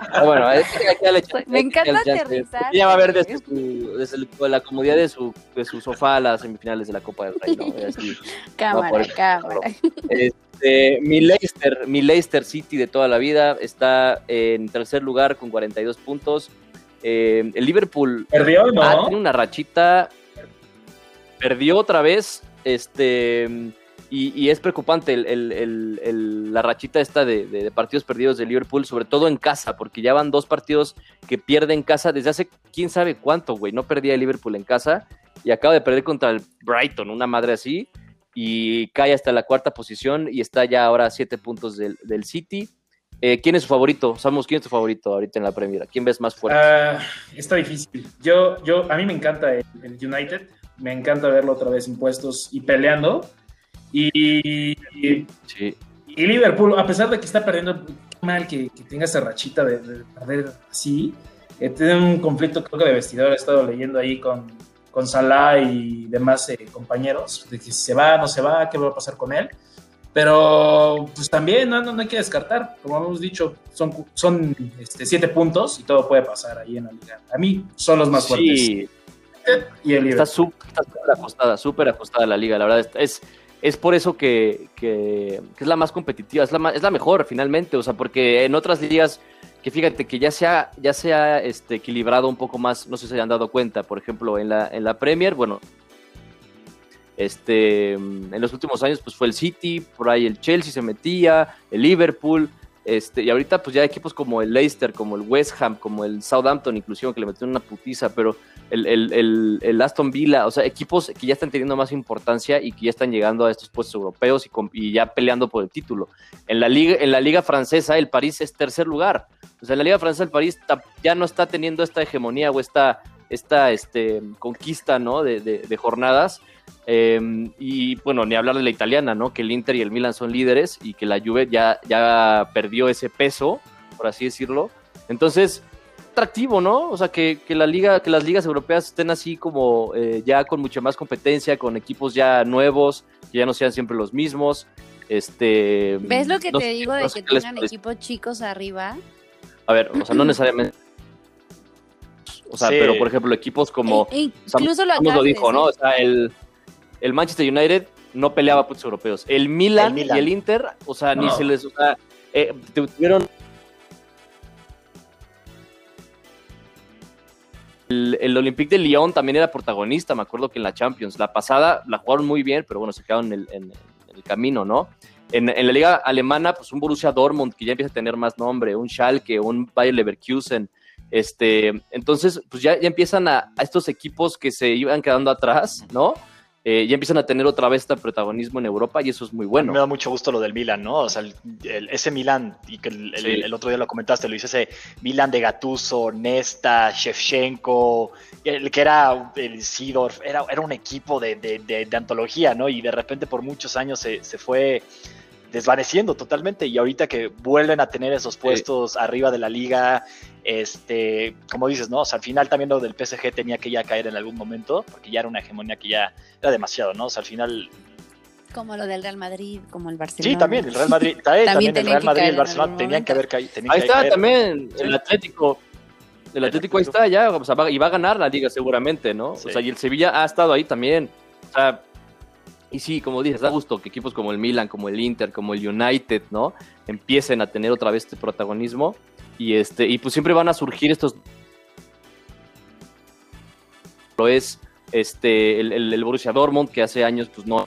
ah, bueno, es que ya le Me encanta aterrizar. Ya va a ver desde, su, desde la comodidad de su, de su sofá a las semifinales de la Copa del Rey, ¿no? Así, cámara, cámara. Este, mi, Leicester, mi Leicester City de toda la vida está en tercer lugar con 42 puntos. Eh, el Liverpool perdió, ¿no? Ah, tiene una rachita. Perdió otra vez. Este. Y, es preocupante la rachita esta de, partidos perdidos de Liverpool, sobre todo en casa, porque ya van dos partidos que pierde en casa desde hace quién sabe cuánto, güey. No perdía el Liverpool en casa y acaba de perder contra el Brighton, una madre así, y cae hasta la cuarta posición y está ya ahora a siete puntos del, City. Eh, ¿Quién es su favorito? Sabemos quién es tu favorito ahorita en la Premier. ¿Quién ves más fuerte? Ah, está difícil. Yo, yo, a mí me encanta el, United. Me encanta verlo otra vez en puestos y peleando. Y, y, Liverpool, a pesar de que está perdiendo, mal que, tenga esa rachita de, perder así. Eh, tiene un conflicto, creo que de vestidor. He estado leyendo ahí con, con Salah y demás eh, compañeros, de que si se va, no se va, qué va a pasar con él. Pero pues también no, no, hay que descartar, como hemos dicho, son, son este, siete puntos y todo puede pasar ahí en la liga. A mí son los más fuertes. Sí. Y el está súper ajustada, súper ajustada la liga, la verdad. Es, es por eso que, que, es la más competitiva, es la, es la mejor finalmente, o sea, porque en otras ligas que fíjate que ya se ha, ya se ha este, equilibrado un poco más, no sé si se hayan dado cuenta, por ejemplo, en la, en la Premier, bueno, este, en los últimos años pues fue el City, por ahí el Chelsea se metía, el Liverpool, este, y ahorita pues ya equipos como el Leicester, como el West Ham, como el Southampton inclusive, que le metieron una putiza, pero el, el, el, Aston Villa, o sea, equipos que ya están teniendo más importancia y que ya están llegando a estos puestos europeos y, ya peleando por el título. En la, liga, en la liga francesa el París es tercer lugar. O sea, en la liga francesa el París ya no está teniendo esta hegemonía o esta, esta este, conquista ¿no? de, jornadas. Em, y bueno, ni hablar de la italiana, ¿no? Que el Inter y el Milan son líderes y que la Juve ya, ya perdió ese peso, por así decirlo. Entonces, atractivo, ¿no? O sea, que, la liga, que las ligas europeas estén así como eh, ya con mucha más competencia, con equipos ya nuevos, que ya no sean siempre los mismos. Este, ¿Ves lo que te digo de que tengan equipos chicos arriba? A ver, o sea, no necesariamente. O sea, pero por ejemplo, equipos como. E, e incluso lo, lo dijo, ¿no? O sea, el, el Manchester United no peleaba puestos europeos. El Milan, y el Inter, o sea, ni se les. O sea, eh, tuvieron El, Olympique de Lyon también era protagonista, me acuerdo que en la Champions. La pasada la jugaron muy bien, pero bueno, se quedaron en el, camino, ¿no? En, la liga alemana, pues un Borussia Dortmund que ya empieza a tener más nombre, un Schalke, un Bayer Leverkusen. Este, entonces, pues ya, ya empiezan a, a, estos equipos que se iban quedando atrás, ¿no? Eh, ya empiezan a tener otra vez este protagonismo en Europa y eso es muy bueno. Me da mucho gusto lo del Milan, ¿no? O sea, ese Milan, y que el, otro día lo comentaste, lo hice ese Milan de Gatuso, Nesta, Shevchenko, el que era el Sidorf, era, era un equipo de, de, de, antología, ¿no? Y de repente por muchos años se, se fue desvaneciendo totalmente y ahorita que vuelven a tener esos puestos arriba de la liga, este, como dices, ¿no? O sea, al final también lo del PSG tenía que ya caer en algún momento, porque ya era una hegemonía que ya era demasiado, ¿no? O sea, al final... Como lo del Real Madrid, como el Barcelona. Sí, también, el Real Madrid, también, el Real Madrid y el Barcelona tenían que haber caído. Ahí está también el Atlético. El Atlético ahí está ya, o sea, va, y va a ganar la liga seguramente, ¿no? O sea, y el Sevilla ha estado ahí también. O sea, y sí, como dices, da gusto que equipos como el Milan, como el Inter, como el United, ¿no? Empiecen a tener otra vez este protagonismo. Y este, y pues siempre van a surgir estos. Lo es este, el, el, Borussia Dortmund, que hace años, pues no.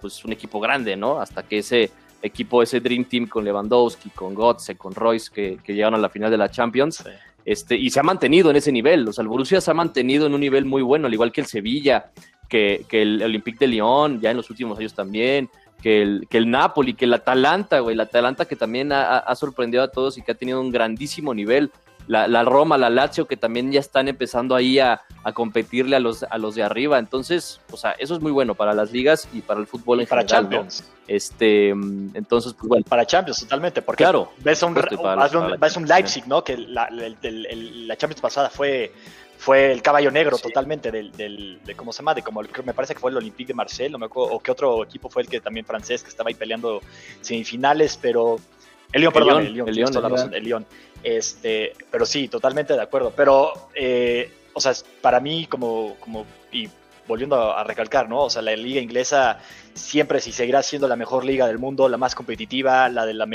Pues un equipo grande, ¿no? Hasta que ese equipo, ese Dream Team con Lewandowski, con Götze, con Royce, que, que llegaron a la final de la Champions. Este, y se ha mantenido en ese nivel. O sea, el Borussia se ha mantenido en un nivel muy bueno, al igual que el Sevilla, que, el Olympique de Lyon, ya en los últimos años también, que el, que el Napoli, que el Atalanta, güey, el Atalanta que también ha, sorprendido a todos y que ha tenido un grandísimo nivel. La, Roma, la Lazio, que también ya están empezando ahí a, competirle a los, a los de arriba. Entonces, o sea, eso es muy bueno para las ligas y para el fútbol en para general. Champions. Este, entonces, pues bueno. Para Champions, totalmente. Porque claro, ves un, un, Leipzig, ¿no? Que la, la Champions pasada fue fue el caballo negro totalmente del, del, de cómo se llama, de como me parece que fue el Olympique de Marseille, no me acuerdo, o qué otro equipo fue el que también francés que estaba ahí peleando semifinales, pero el Lyon, perdón, el Lyon, el Lyon, la razón, el Lyon. Este, pero sí, totalmente de acuerdo. Pero, eh, o sea, para mí, como, como, y volviendo a, recalcar, ¿no? O sea, la liga inglesa siempre sí seguirá siendo la mejor liga del mundo, la más competitiva, la de la,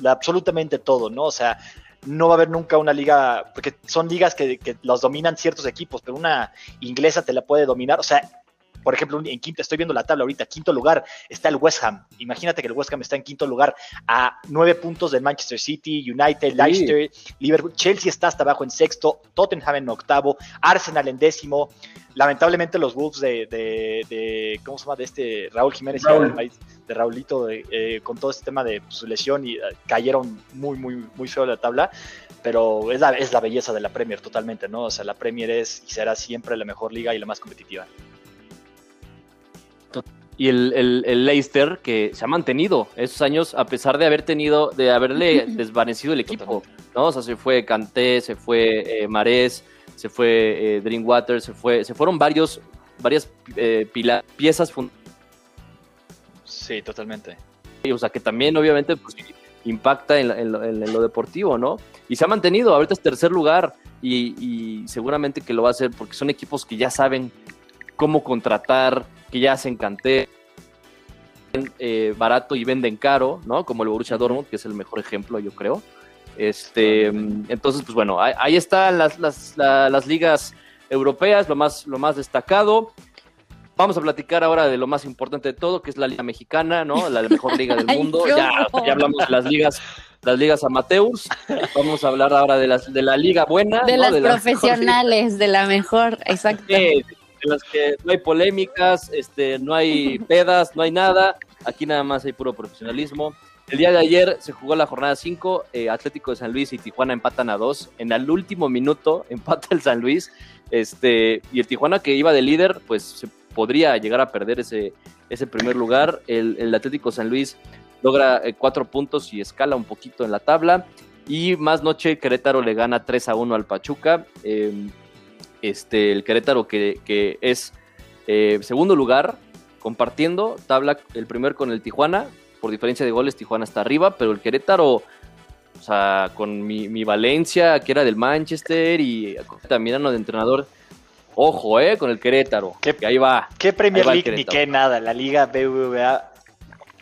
la absolutamente todo, ¿no? O sea, no va a haber nunca una liga, porque son ligas que, que los dominan ciertos equipos, pero una inglesa te la puede dominar. O sea, por ejemplo, en quinto, estoy viendo la tabla ahorita, quinto lugar está el West Ham. Imagínate que el West Ham está en quinto lugar a nueve puntos de Manchester City, United, Leicester, Liverpool, Chelsea está hasta abajo en sexto, Tottenham en octavo, Arsenal en décimo. Lamentablemente los Wolves de, de, ¿cómo se llama? De este Raúl Jiménez, de Raulito, eh, con todo este tema de su lesión y eh, cayeron muy, muy, muy feo de la tabla pero es la, es la belleza de la Premier totalmente, ¿no? O sea, la Premier es y será siempre la mejor liga y la más competitiva. Y el, el, Leicester que se ha mantenido esos años a pesar de haber tenido, de haberle desvanecido el equipo, ¿no? O sea, se fue Canté, se fue eh, Marés, se fue eh, Dreamwater, se fue, se fueron varios, varias eh, piezas fundamentales Sí, totalmente. O sea, que también obviamente pues, impacta en, lo deportivo, ¿no? Y se ha mantenido, ahorita es tercer lugar y, y, seguramente que lo va a hacer porque son equipos que ya saben cómo contratar, que ya se encanté eh, barato y venden caro, ¿no? Como el Borussia Dortmund, que es el mejor ejemplo, yo creo. Este, entonces, pues bueno, ahí, están las, las, ligas europeas, lo más, lo más destacado. Vamos a platicar ahora de lo más importante de todo, que es la Liga Mexicana, ¿no? La mejor liga del mundo. ya, ya, hablamos de las ligas, las ligas amateurs. Vamos a hablar ahora de las de la liga buena. De las profesionales, de la mejor, exacto en las que no hay polémicas, este, no hay pedas, no hay nada. Aquí nada más hay puro profesionalismo. El día de ayer se jugó la jornada 5, eh, Atlético de San Luis y Tijuana empatan a 2. En el último minuto empata el San Luis. Este, y el Tijuana que iba de líder, pues se podría llegar a perder ese, ese primer lugar. El, el Atlético San Luis logra eh, cuatro puntos y escala un poquito en la tabla. Y más noche Querétaro le gana 3 a 1 al Pachuca. Em, este, el Querétaro que, es eh, segundo lugar, compartiendo tabla el primer con el Tijuana, por diferencia de goles Tijuana está arriba, pero el Querétaro, o sea, con mi, Valencia, que era del Manchester, y también de entrenador, ojo, eh, con el Querétaro, que ahí va. ¿Qué Premier League ni qué nada? La Liga BBVA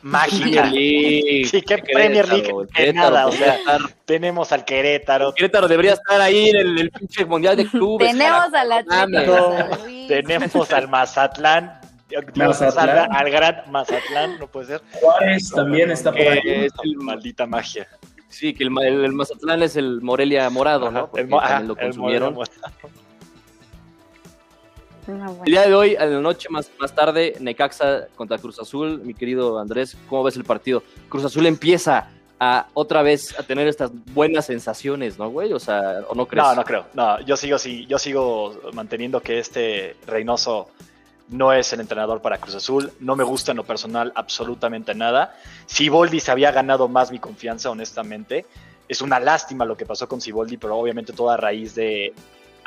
mágica. Sí, qué Premier League. nada, o sea, tenemos al Querétaro. Querétaro debería estar ahí en el, pinche mundial de clubes. Tenemos al Atlético. Tenemos al Mazatlán. Mazatlán. Al, gran Mazatlán, no puede ser. Juárez también está por ahí. Es el maldita magia. Sí, que el, el, Mazatlán es el Morelia morado, ¿no? el, lo consumieron. El día de hoy, a la noche más, más tarde, Necaxa contra Cruz Azul. Mi querido Andrés, ¿cómo ves el partido? Cruz Azul empieza a otra vez a tener estas buenas sensaciones, ¿no, güey? O sea, ¿o no crees? No, no creo. No, yo sigo, sí, yo sigo manteniendo que este Reynoso no es el entrenador para Cruz Azul. No me gusta en lo personal absolutamente nada. Siboldi se había ganado más mi confianza, honestamente. Es una lástima lo que pasó con Siboldi, pero obviamente toda a raíz de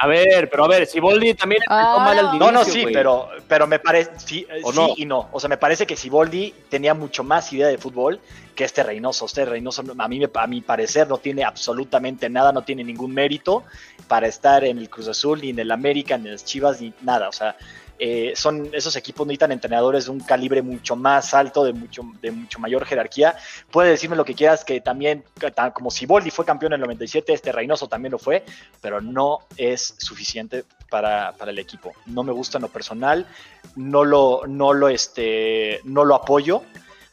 a ver, pero a ver, Siboldi también empezó mal al inicio, No, no, sí, pero, pero me parece, sí, sí y no. O sea, me parece que Siboldi tenía mucho más idea de fútbol que este Reynoso. Este Reynoso, a mí, a mi parecer, no tiene absolutamente nada, no tiene ningún mérito para estar en el Cruz Azul, ni en el América, ni en las Chivas, ni nada. O sea, eh, son esos equipos necesitan entrenadores de un calibre mucho más alto, de mucho, de mucho mayor jerarquía. Puede decirme lo que quieras, que también, como Siboldi fue campeón en el 97, este Reynoso también lo fue, pero no es suficiente para, el equipo. No me gusta en lo personal, no lo, no lo, este, no lo apoyo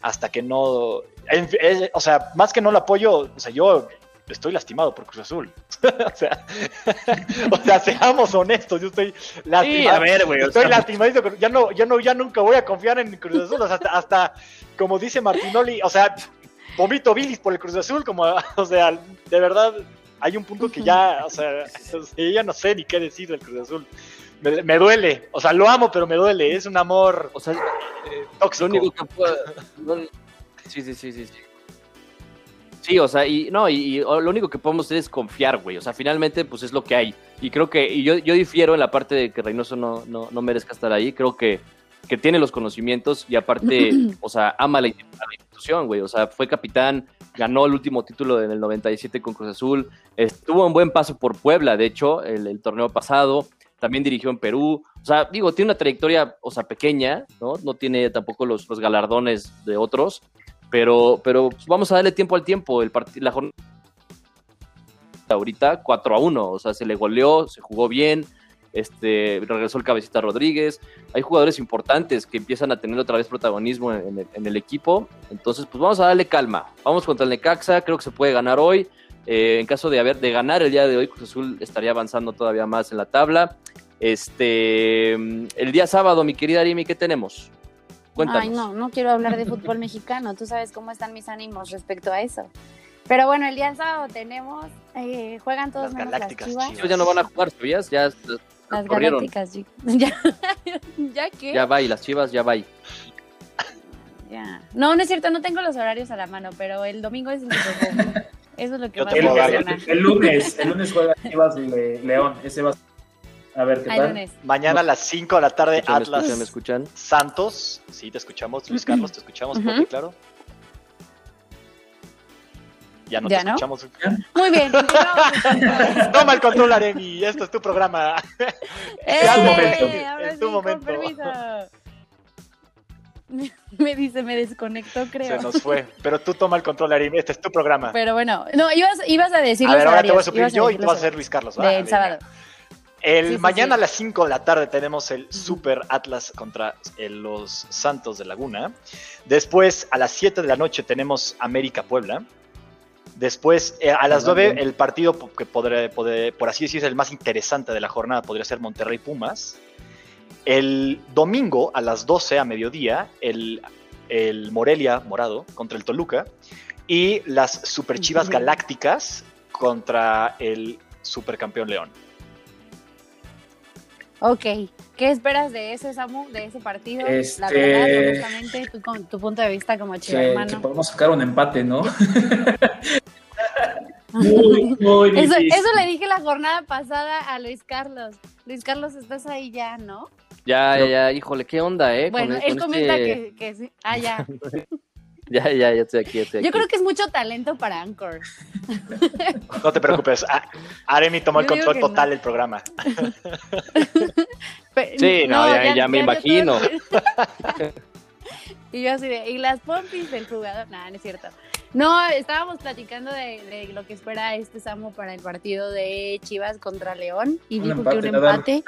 hasta que no. o sea, más que no lo apoyo, o sea, yo estoy lastimado por Cruz Azul. o, sea, o sea, seamos honestos, yo estoy lastimado. a ver, güey. Estoy lastimado, ya no, ya no, ya nunca voy a confiar en Cruz Azul. hasta, hasta, como dice Martinoli, o sea, vomito bilis por el Cruz Azul, como, o sea, de verdad, hay un punto que ya, o sea, ya no sé ni qué decir del Cruz Azul. Me, duele, o sea, lo amo, pero me duele, es un amor o sea, eh, tóxico. Lo único que puedo... Sí, sí, sí, sí, sí. Sí, o sea, y no, y, lo único que podemos hacer es confiar, güey. O sea, finalmente, pues es lo que hay. Y creo que, y yo, yo difiero en la parte de que Reynoso no, no, no merezca estar ahí. Creo que, que tiene los conocimientos y aparte, o sea, ama la, institución, güey. O sea, fue capitán, ganó el último título en el 97 con Cruz Azul, estuvo un buen paso por Puebla, de hecho, el, el torneo pasado. También dirigió en Perú. O sea, digo, tiene una trayectoria, o sea, pequeña, ¿no? No tiene tampoco los, los galardones de otros pero, pero vamos a darle tiempo al tiempo. El la jornada ahorita 4 a 1, o sea, se le goleó, se jugó bien, este, regresó el cabecita Rodríguez. Hay jugadores importantes que empiezan a tener otra vez protagonismo en, el, equipo. Entonces, pues vamos a darle calma. Vamos contra el Necaxa, creo que se puede ganar hoy. Eh, en caso de haber de ganar el día de hoy, Cruz Azul estaría avanzando todavía más en la tabla. Este, el día sábado, mi querida Arimi, ¿qué tenemos? Ay, no, no quiero hablar de fútbol mexicano. Tú sabes cómo están mis ánimos respecto a eso. Pero bueno, el día sábado tenemos, eh, juegan todos las menos las chivas. Ya no van a jugar, ¿sabías? Ya las galácticas, ya, ya qué. Ya va, y las chivas ya va. Ya. No, no es cierto, no tengo los horarios a la mano, pero el domingo es el Eso es lo que me emociona. El, lunes, el lunes juega Chivas y León. Ese va a a ver qué tal. Mañana a las 5 de la tarde, Atlas. ¿Me escuchan? Santos. Sí, te escuchamos, Luis Carlos, te escuchamos, uh claro. Ya no te escuchamos. Muy bien. Toma el control, Aremi. Esto es tu programa. es tu momento. Es tu momento. Me dice, me desconectó, creo. Se nos fue. Pero tú toma el control, Aremi. Este es tu programa. Pero bueno, no, ibas, ibas a decir. A ver, ahora te voy a suplir yo y tú vas a ser Luis Carlos. Del sábado. El mañana a las 5 de la tarde tenemos el Super Atlas contra los Santos de Laguna. Después a las 7 de la noche tenemos América Puebla. Después eh, a las 9 el partido que podré, por así decirse, el más interesante de la jornada podría ser Monterrey Pumas. El domingo a las 12 a mediodía el, el Morelia Morado contra el Toluca. Y las Super Chivas Galácticas contra el Supercampeón León. Ok, ¿qué esperas de ese, Samu, de ese partido? Este... La verdad, honestamente, tú con tu punto de vista como chido hermano. Que podemos sacar un empate, ¿no? muy, muy difícil. Eso, le dije la jornada pasada a Luis Carlos. Luis Carlos, estás ahí ya, ¿no? Ya, ya, ya, híjole, ¿qué onda, eh? Bueno, él comenta que, que sí. Ah, ya. Ya, ya, ya estoy aquí, estoy Yo creo que es mucho talento para Anchor. No te preocupes, Aremi tomó el control total del programa. sí, no, ya, me imagino. y yo así de, y las pompis del jugador, nada, no es cierto. No, estábamos platicando de, lo que espera este Samo para el partido de Chivas contra León y dijo que un empate.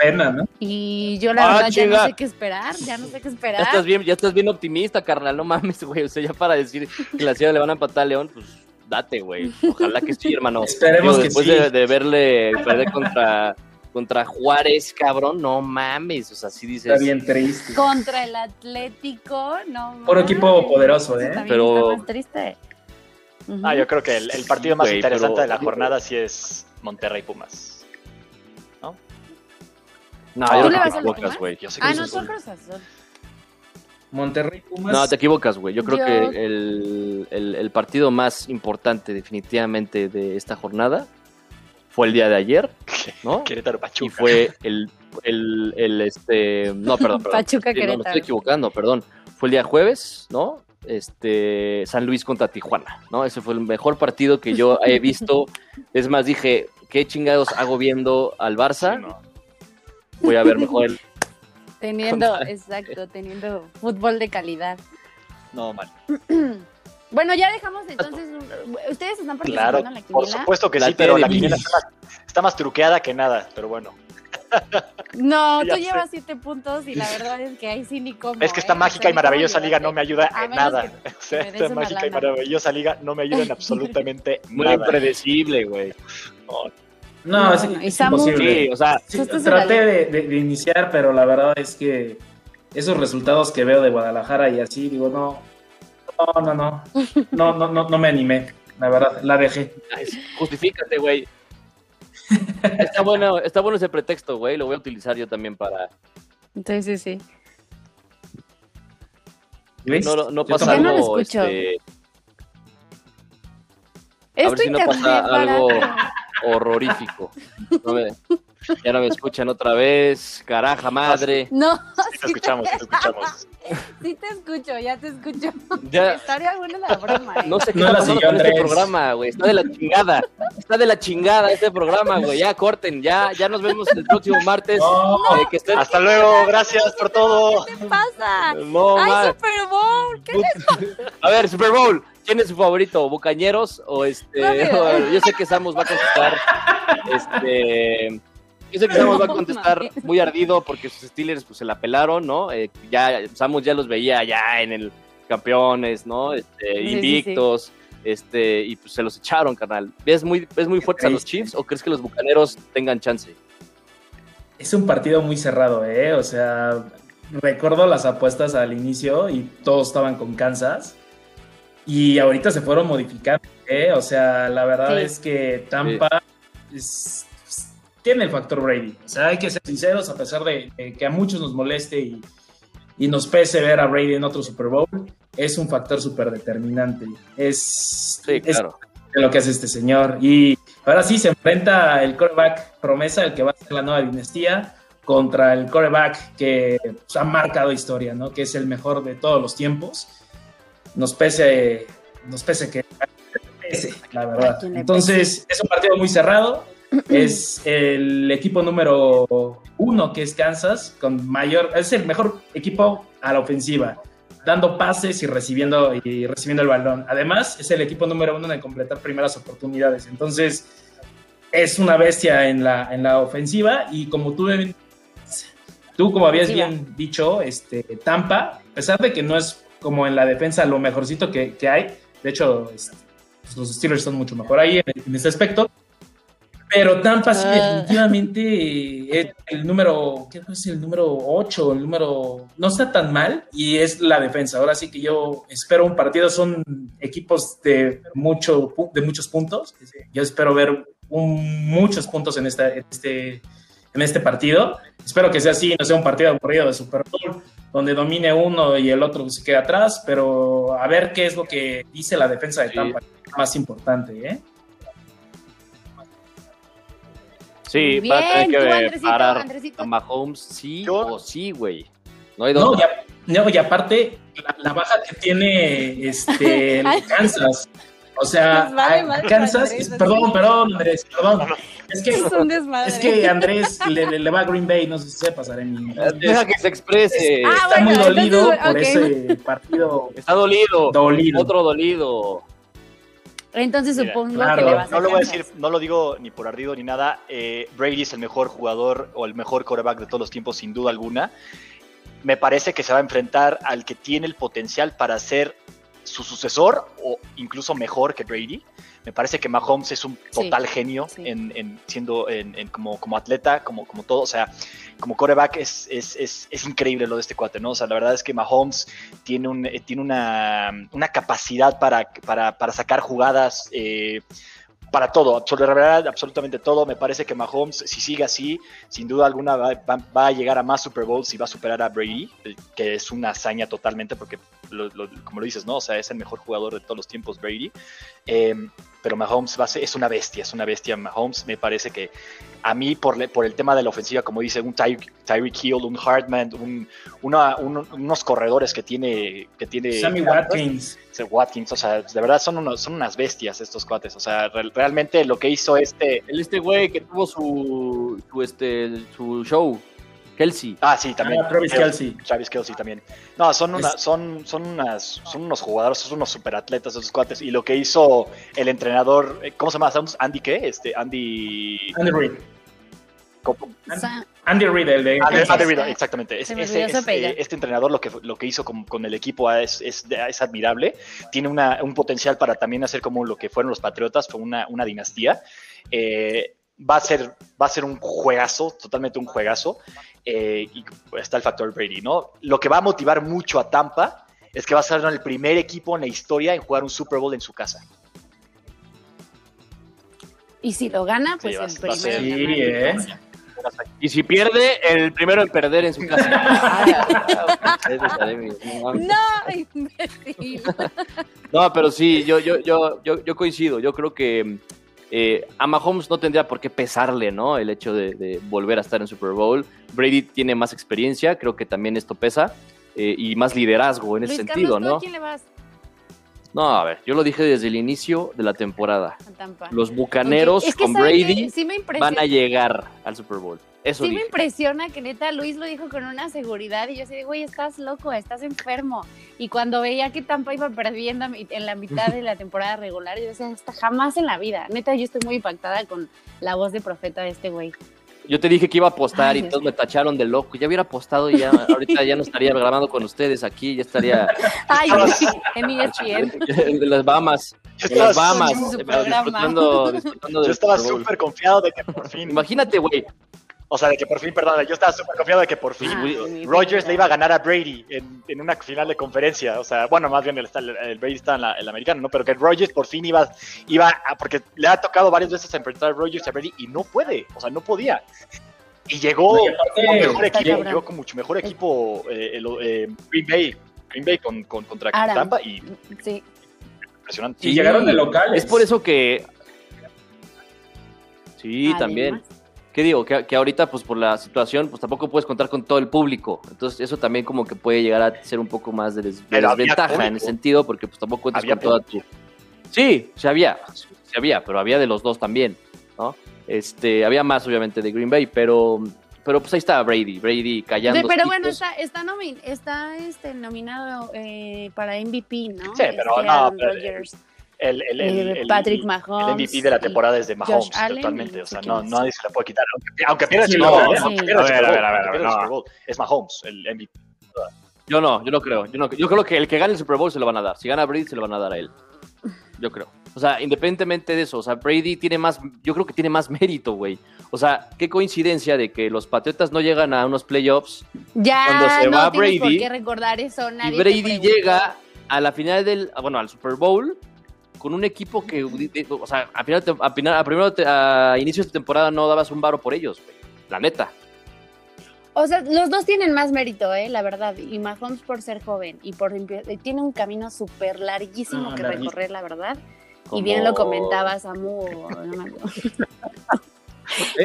Y yo la ah, verdad ya no sé qué esperar, ya no sé qué esperar. Ya estás bien, ya estás bien optimista, carnal, no mames, güey. O sea, ya para decir que la Chivas le van a empatar a León, pues date, güey. Ojalá que sí, hermano. Esperemos que después de, de, verle perder contra contra Juárez, cabrón, no mames, o sea, sí dices. Está bien triste. Contra el Atlético, no mames. Por equipo poderoso, ¿eh? Pero está más triste. Ah, yo creo que el, partido más interesante de la jornada sí es Monterrey Pumas. ¿No? No, yo creo que te equivocas, güey. Ah, no, son Monterrey Pumas. No, te equivocas, güey. Yo creo que el, el, partido más importante, definitivamente, de esta jornada fue el día de ayer, ¿no? Querétaro Pachuca. Y fue el, el, el este. No, perdón, perdón. Pachuca Querétaro. No, me estoy equivocando, perdón. Fue el día jueves, ¿no? Este, San Luis contra Tijuana, ¿no? Ese fue el mejor partido que yo he visto. Es más, dije, ¿qué chingados hago viendo al Barça? Voy a ver mejor el... Teniendo, exacto, teniendo fútbol de calidad. No, mal. bueno, ya dejamos entonces. ¿Ustedes están participando en la quiniela? Por supuesto que sí, pero la quiniela está más truqueada que nada, pero bueno. No, tú llevas siete puntos y la verdad es que ahí sí ni. Es que esta ¿eh? mágica y maravillosa liga no me ayuda en nada. esta mágica y maravillosa liga no me ayuda en absolutamente Muy impredecible, güey. No, es, imposible. o sea, traté de, iniciar, pero la verdad es que esos resultados que veo de Guadalajara y así, digo, no, no, no, no, no, no, no, no me animé. La verdad, la dejé. Justifícate, güey. Está bueno, está bueno ese pretexto, güey. Lo voy a utilizar yo también para. Sí, sí, sí. No, no pasa algo. No este... a ver si no pasa algo horrorífico. Ya no me escuchan otra vez, caraja madre. No, sí te escuchamos, sí te escuchamos. Sí te escucho, ya te escucho. Ya. Estaría buena la broma. ¿eh? No sé qué no está pasando con este programa, güey. Está de la chingada. Está de la chingada este programa, güey. Ya corten, ya, ya nos vemos el próximo martes. Eh, Hasta luego, gracias por todo. ¿Qué te pasa? No, ¡Ay, Super Bowl! ¿Qué les pasa? A ver, Super Bowl. ¿Quién es su favorito? ¿Bucañeros o este? yo sé que Samus va a contestar. Este. Yo sé que Samus va a contestar muy ardido porque sus Steelers pues, se la pelaron, ¿no? Eh, ya, Samus ya los veía ya en el campeones, ¿no? Este, invictos. Este, y pues se los echaron, carnal. ¿Ves muy, ves muy fuertes a los Chiefs o crees que los bucaneros tengan chance? Es un partido muy cerrado, ¿eh? O sea, recuerdo las apuestas al inicio y todos estaban con Kansas. Y ahorita se fueron modificando, ¿eh? O sea, la verdad es que Tampa tiene el factor Brady. O sea, hay que ser sinceros, a pesar de, que a muchos nos moleste y, nos pese ver a Brady en otro Super Bowl, es un factor súper determinante. Es, lo que hace este señor. Y ahora sí se enfrenta el coreback promesa, el que va a ser la nueva dinastía, contra el coreback que pues, ha marcado historia, ¿no? Que es el mejor de todos los tiempos nos pese, nos pese que pese, la verdad. Entonces, es un partido muy cerrado. Es el equipo número uno que es Kansas, con mayor, es el mejor equipo a la ofensiva, dando pases y recibiendo, y recibiendo el balón. Además, es el equipo número uno en completar primeras oportunidades. Entonces, es una bestia en la, en la ofensiva y como tú, tú como habías bien dicho, este, Tampa, a pesar de que no es como en la defensa lo mejorcito que, hay. De hecho, este, pues, los Steelers están mucho mejor ahí en, ese aspecto. Pero Tampa sí, ah. definitivamente eh, el número, ¿qué es el número 8? El número no está tan mal y es la defensa. Ahora sí que yo espero un partido, son equipos de, mucho, de muchos puntos. Yo espero ver muchos puntos en, esta, este, en este partido. Espero que sea así, no sea un partido aburrido de Super Bowl, donde domine uno y el otro se quede atrás, pero a ver qué es lo que dice la defensa de Tampa, más importante, ¿eh? Sí, va a tener que parar a Mahomes, sí o sí, güey. No hay dos. No, y aparte, la, baja que tiene este, Kansas. O sea, Kansas, perdón, perdón, Andrés, perdón. Es que, es, que Andrés le, va a Green Bay, no sé si sepa, Saremi. Deja que se exprese. Ah, está muy dolido por ese partido. Está dolido. Dolido. Otro dolido. Entonces supongo que le vas a No lo voy a decir, no lo digo ni por ardido ni nada. Eh, Brady es el mejor jugador o el mejor quarterback de todos los tiempos, sin duda alguna. Me parece que se va a enfrentar al que tiene el potencial para ser su sucesor o incluso mejor que Brady. Me parece que Mahomes es un total genio En, siendo en, como, como atleta, como, como todo. O sea, como coreback es, es, es, increíble lo de este cuate, ¿no? O sea, la verdad es que Mahomes tiene, un, eh, tiene una, una capacidad para, para, para sacar jugadas. Eh, para todo, absolutamente todo. Me parece que Mahomes, si sigue así, sin duda alguna va, a llegar a más Super Bowls y va a superar a Brady, que es una hazaña totalmente, porque como lo dices, ¿no? O sea, es el mejor jugador de todos los tiempos, Brady. Eh, pero Mahomes va a ser, es una bestia, es una bestia. Mahomes me parece que a mí, por, por el tema de la ofensiva, como dice, un Tyreek Hill, un Hartman, un, unos corredores que tiene. Que tiene Sammy Watkins. Watkins, o sea, de verdad son, unos, son unas bestias estos cuates. O sea, realmente lo que hizo este. El este güey que tuvo su, su, este, su show. Kelsey. Ah, sí, también. Ah, Travis Kelsey. Travis Kelsey también. No, son, una, son, son, unas, son unos jugadores, son unos superatletas esos cuates. Y lo que hizo el entrenador, eh, ¿cómo se llama? ¿Andy qué? Este, Andy. Andy Reid. Andy Reid, el de. Andy, Reid, exactamente. este entrenador lo que, lo que hizo con, con el equipo es, es, es admirable. Tiene una, un potencial para también hacer como lo que fueron los Patriotas, fue una, una dinastía. Eh, va a ser, va a ser un juegazo, totalmente un juegazo. Eh, y está el factor Brady, ¿no? Lo que va a motivar mucho a Tampa es que va a ser el primer equipo en la historia en jugar un Super Bowl en su casa. Y si lo gana, pues el primero. Sí, ¿eh? Y si pierde, el primero en perder en su casa. no, imbécil. No, pero sí, yo, yo, yo, yo, yo coincido. Yo creo que eh, a Mahomes no tendría por qué pesarle, ¿no? El hecho de, volver a estar en Super Bowl. Brady tiene más experiencia, creo que también esto pesa, eh, y más liderazgo en ese sentido, ¿no? ¿a quién le vas? No, a ver, yo lo dije desde el inicio de la temporada. Los bucaneros con Brady van a llegar al Super Bowl. Eso sí me impresiona que neta Luis lo dijo con una seguridad y yo así de, güey, estás loco, estás enfermo. Y cuando veía que Tampa iba perdiendo en la mitad de la temporada regular, yo decía, está jamás en la vida. Neta, yo estoy muy impactada con la voz de profeta de este güey. Yo te dije que iba a apostar y todos me tacharon de loco. Ya hubiera apostado y ya ahorita ya no estaría grabando con ustedes aquí, ya estaría. Ay, en ESPN. De las Bahamas. En las Bahamas. Disfrutando, disfrutando Yo estaba súper confiado de que por fin. Imagínate, güey. O sea, de que por fin, perdón, yo estaba súper confiado de que por fin Rogers Rodgers le iba a ganar a Brady en, en, una final de conferencia. O sea, bueno, más bien el, el, Brady está en la, el americano, ¿no? Pero que Rodgers por fin iba, iba a, porque le ha tocado varias veces enfrentar a Rodgers a Brady y no puede, o sea, no podía. Y llegó con mejor equipo, llegó con mucho mejor equipo eh, eh, Green Bay, Green Bay con, con contra Tampa y sí. impresionante. Y llegaron de locales. Es por eso que Sí, también. ¿Qué digo? Que, ahorita, pues por la situación, pues tampoco puedes contar con todo el público. Entonces, eso también como que puede llegar a ser un poco más de, desventaja en ese sentido, porque pues tampoco cuentas con toda tu. Sí, se había, se había, pero había de los dos también, ¿no? Este, había más, obviamente, de Green Bay, pero, pero pues ahí está Brady, Brady callando. pero bueno, está, está, está este, nominado eh, para MVP, ¿no? Sí, pero este, no, el, el, el, Patrick Mahomes. El MVP de la temporada es de Mahomes, totalmente. O sea, no, nadie se la puede quitar. Aunque, pierda el Super Bowl, aunque pierda el Super Bowl, es Mahomes el MVP. Yo no, yo no creo. Yo, no, yo creo que el que gane el Super Bowl se lo van a dar. Si gana Brady, se lo van a dar a él. Yo creo. O sea, independientemente de eso, o sea, Brady tiene más, yo creo que tiene más mérito, güey. O sea, qué coincidencia de que los Patriotas no llegan a unos playoffs. Ya, cuando se no va Brady. Por qué recordar eso, nadie y Brady llega a la final del, bueno, al Super Bowl con un equipo que, o sea, a, final, a, primero, a inicios de temporada no dabas un varo por ellos, güey. La neta. O sea, los dos tienen más mérito, ¿eh? La verdad. Y Mahomes por ser joven y por tiene un camino súper larguísimo ah, que recorrer, la verdad. Y bien lo comentaba Samu.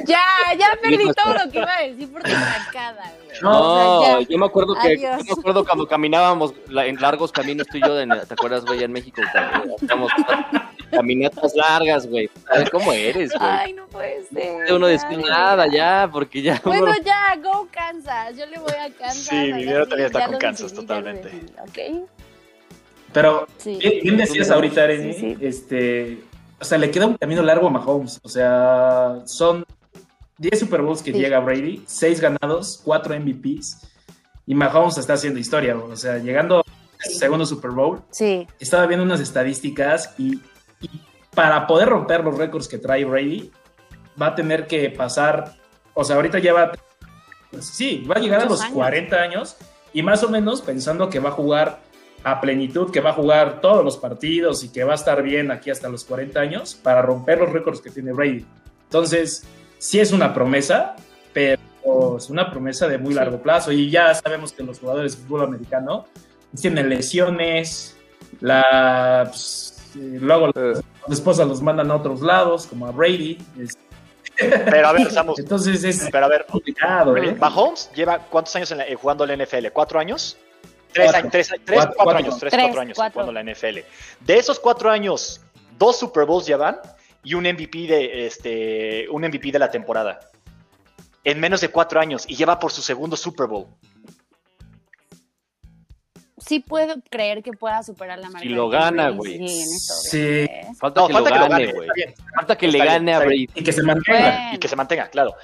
Ya, ya perdí todo lo que iba a decir por sacada, güey. No, yo me acuerdo que yo me acuerdo cuando caminábamos en largos caminos tú y yo, ¿te acuerdas, güey, en México? Hacíamos caminatas largas, güey. ¿Cómo eres, güey? Ay, no puede ser. Uno dice nada ya, porque ya. Bueno, ya, go Kansas. Yo le voy a Kansas. Sí, mi vida también está con Kansas, totalmente. Ok. Pero, bien, decías ahorita, Areni, este o sea, le queda un camino largo a Mahomes. O sea, son 10 Super Bowls que llega Brady, 6 ganados, 4 MVPs. Y Mahomes está haciendo historia. O sea, llegando al segundo Super Bowl, sí. estaba viendo unas estadísticas y, para poder romper los récords que trae Brady, va a tener que pasar. O sea, ahorita lleva. Sí, va a llegar a los 40 años y más o menos pensando que va a jugar a plenitud, que va a jugar todos los partidos y que va a estar bien aquí hasta los 40 años para romper los récords que tiene Brady. Entonces, sí es una promesa, pero es una promesa de muy largo plazo y ya sabemos que los jugadores de fútbol americano tienen lesiones, la, pues, eh, luego las esposas los mandan a otros lados, como a Brady. Pero a ver, estamos. Entonces es pero a ver, complicado. ¿eh? Mahomes lleva cuántos años en la, jugando la NFL? ¿Cuatro años? Tres, cuatro, tres, tres cuatro, años, tres, cuatro años jugando la NFL. De esos cuatro años, dos Super Bowls ya van y un MVP de este, un MVP de la temporada. En menos de cuatro años y lleva por su segundo Super Bowl. Sí puedo creer que pueda superar la marca. Si lo gana, güey. Sí. Falta, que, falta lo gane, güey. Falta que le gane a Brady. Y que se mantenga. Y que se mantenga, claro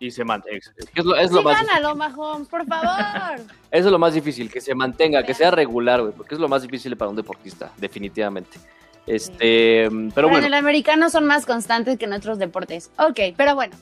y se mantenga. Es lo, es lo más gánalo, Mahomes, por favor. Eso es lo más difícil, que se mantenga, que sea regular, güey, porque es lo más difícil para un deportista, definitivamente. Este, pero, bueno. En el americano son más constantes que en otros deportes. Ok, pero bueno.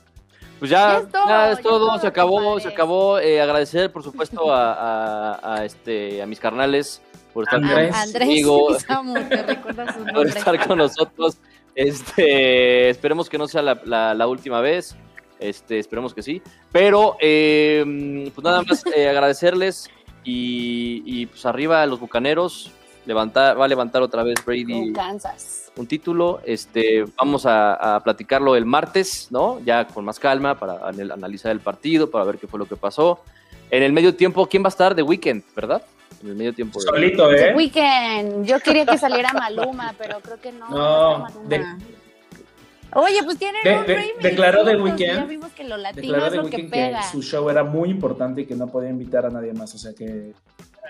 Pues ya, ya es todo, se acabó, se acabó. Eh, agradecer, por supuesto, a, a, este, a mis carnales por estar Andrés, conmigo, por estar con nosotros. Este, esperemos que no sea la, la, la última vez. Este, esperemos que sí. Pero, eh, pues nada más eh, agradecerles y, y, pues arriba a los bucaneros. Levantar, va a levantar otra vez Brady Kansas. un título. Este, vamos a, a platicarlo el martes, ¿no? Ya con más calma para anal- analizar el partido, para ver qué fue lo que pasó. En el medio tiempo, ¿quién va a estar de weekend, verdad? En el medio tiempo. de- Solito, ¿eh? Weekend. Yo quería que saliera Maluma, pero creo que no. No, de-. Oye, pues tienen de- un de- remix, declaró The juntos, Weeknd. Ya vimos que lo latino Declaró es de lo que Weeknd que pega. su show era muy importante y que no podía invitar a nadie más. O sea que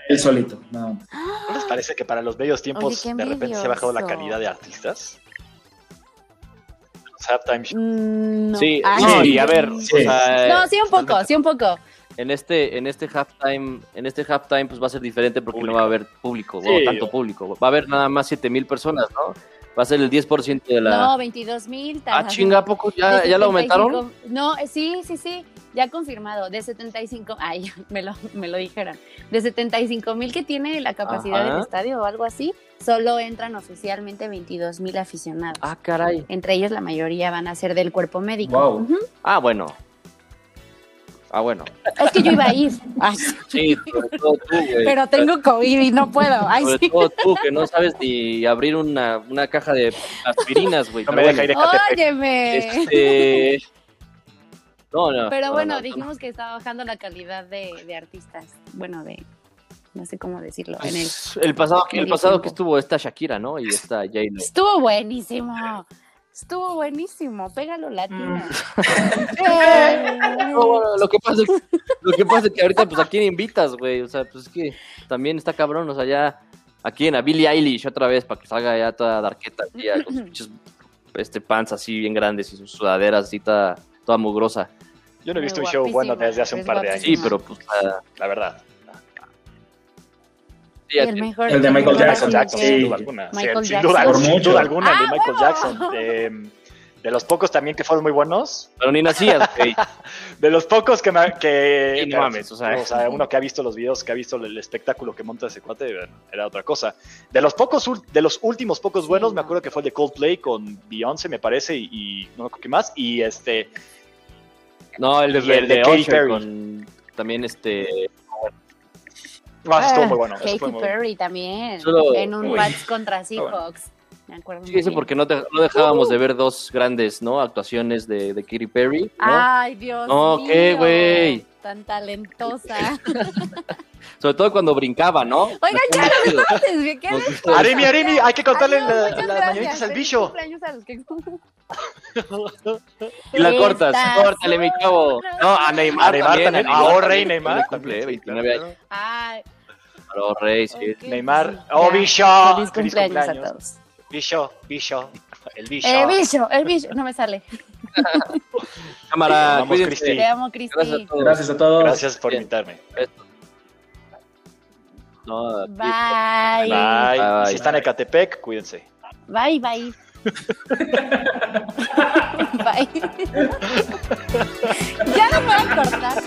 él solito, nada más. ¿No les parece que para los bellos tiempos Oye, de repente se ha bajado la calidad de artistas? Los halftime shows. Mm, no. Sí, Ay, no, sí. y a ver, Sí. o sea, No, sí un poco, sí un poco. en este, en este halftime, en este halftime, pues va a ser diferente porque Público. no va a haber público, Sí. o tanto público. Va a haber nada más 7 mil personas, ¿no? Va a ser el 10% de la. No, 22 mil. ah, chinga, ¿a poco ya, ya lo aumentaron? No, sí, sí, sí, ya confirmado. De 75, ay, me lo, me lo dijeron. De 75 mil que tiene la capacidad Ajá. del estadio o algo así, solo entran oficialmente 22 mil aficionados. Ah, caray. Entre ellos la mayoría van a ser del cuerpo médico. Wow. Ah, bueno. Ah, bueno. Es que yo iba a ir, Ay, Sí, sobre todo tú, güey. pero tengo COVID y no puedo. Ay, Sobre sí. todo tú, que no sabes ni abrir una, una caja de aspirinas, güey. No me deja ir a Catepec. Óyeme. Este... No, no. Pero no, bueno, no, no. dijimos que estaba bajando la calidad de, de artistas. Bueno, de. No sé cómo decirlo. En el... Pues, el pasado, el pasado que estuvo esta Shakira, ¿no? Y esta J-Lo. Estuvo buenísimo. Estuvo buenísimo. Pégalo latino. No, bueno, lo que pasa es, lo que pasa es que ahorita, pues, ¿a quién invitas, güey? O sea, pues es que también está cabrón, o sea, ya, ¿a quién? A Billie Eilish otra vez, para que salga ya toda darqueta, ya, con sus pinches, este, pants así bien grandes y sus sudaderas así toda, toda mugrosa. Yo no he Muy visto un show bueno desde hace un par de años, Sí, pero pues, la, la verdad. Sí, el mejor. El de Michael Jackson, Jackson, que- sin Sí. duda alguna. Sí, Michael sin Jackson. duda, Por sin mucho. duda alguna, el de ¡Ah, Michael! Jackson. De, de los pocos también que fueron muy buenos. pero ni nacías. De los pocos que, me, que, Sí, no mames, o sea. uno que ha visto los videos, que ha visto el espectáculo que monta ese cuate, era otra cosa. De los pocos, de los últimos pocos Sí, buenos, me acuerdo que fue el de Coldplay con Beyoncé, me parece, y, y no me acuerdo qué más. Y este, No, el de, el el de de Katy Perry. con también este... ah, ese estuvo Ah, muy bueno. Katy muy bueno. Perry también. Solo- en un Uy. match contra bueno. Seahawks. Me acuerdo. Sí, eso porque no, te- no dejábamos de ver dos grandes, ¿no? Actuaciones de, de Katy Perry, ¿no? Ay, Dios No, mío. ¿qué, güey? Tan talentosa. Sobre todo cuando brincaba, ¿no? Oigan, ya no me. ¿Qué? Aremi, Aremi, hay que contarle la- las gracias. mañanitas al bicho. A Y la cortas, córtale, mi chavo. No, a Neymar, A Neymar también. a Ah, rey Neymar. le cumple también, sí, 29 claro. años. Ay, Claro, rey, sí. ok, Neymar. Oh, bicho. Feliz Feliz cumpleaños, a todos. Bicho, bicho. El bicho. El bicho, el bicho. No me sale. Cámara, Vamos. Cristi. Te amo, Cristi. Gracias a todos. Gracias a todos. Gracias por Bien. invitarme. No, Bye. Bye. Bye. Si están en Ecatepec, cuídense. Bye, bye. bye. ya no a cortar.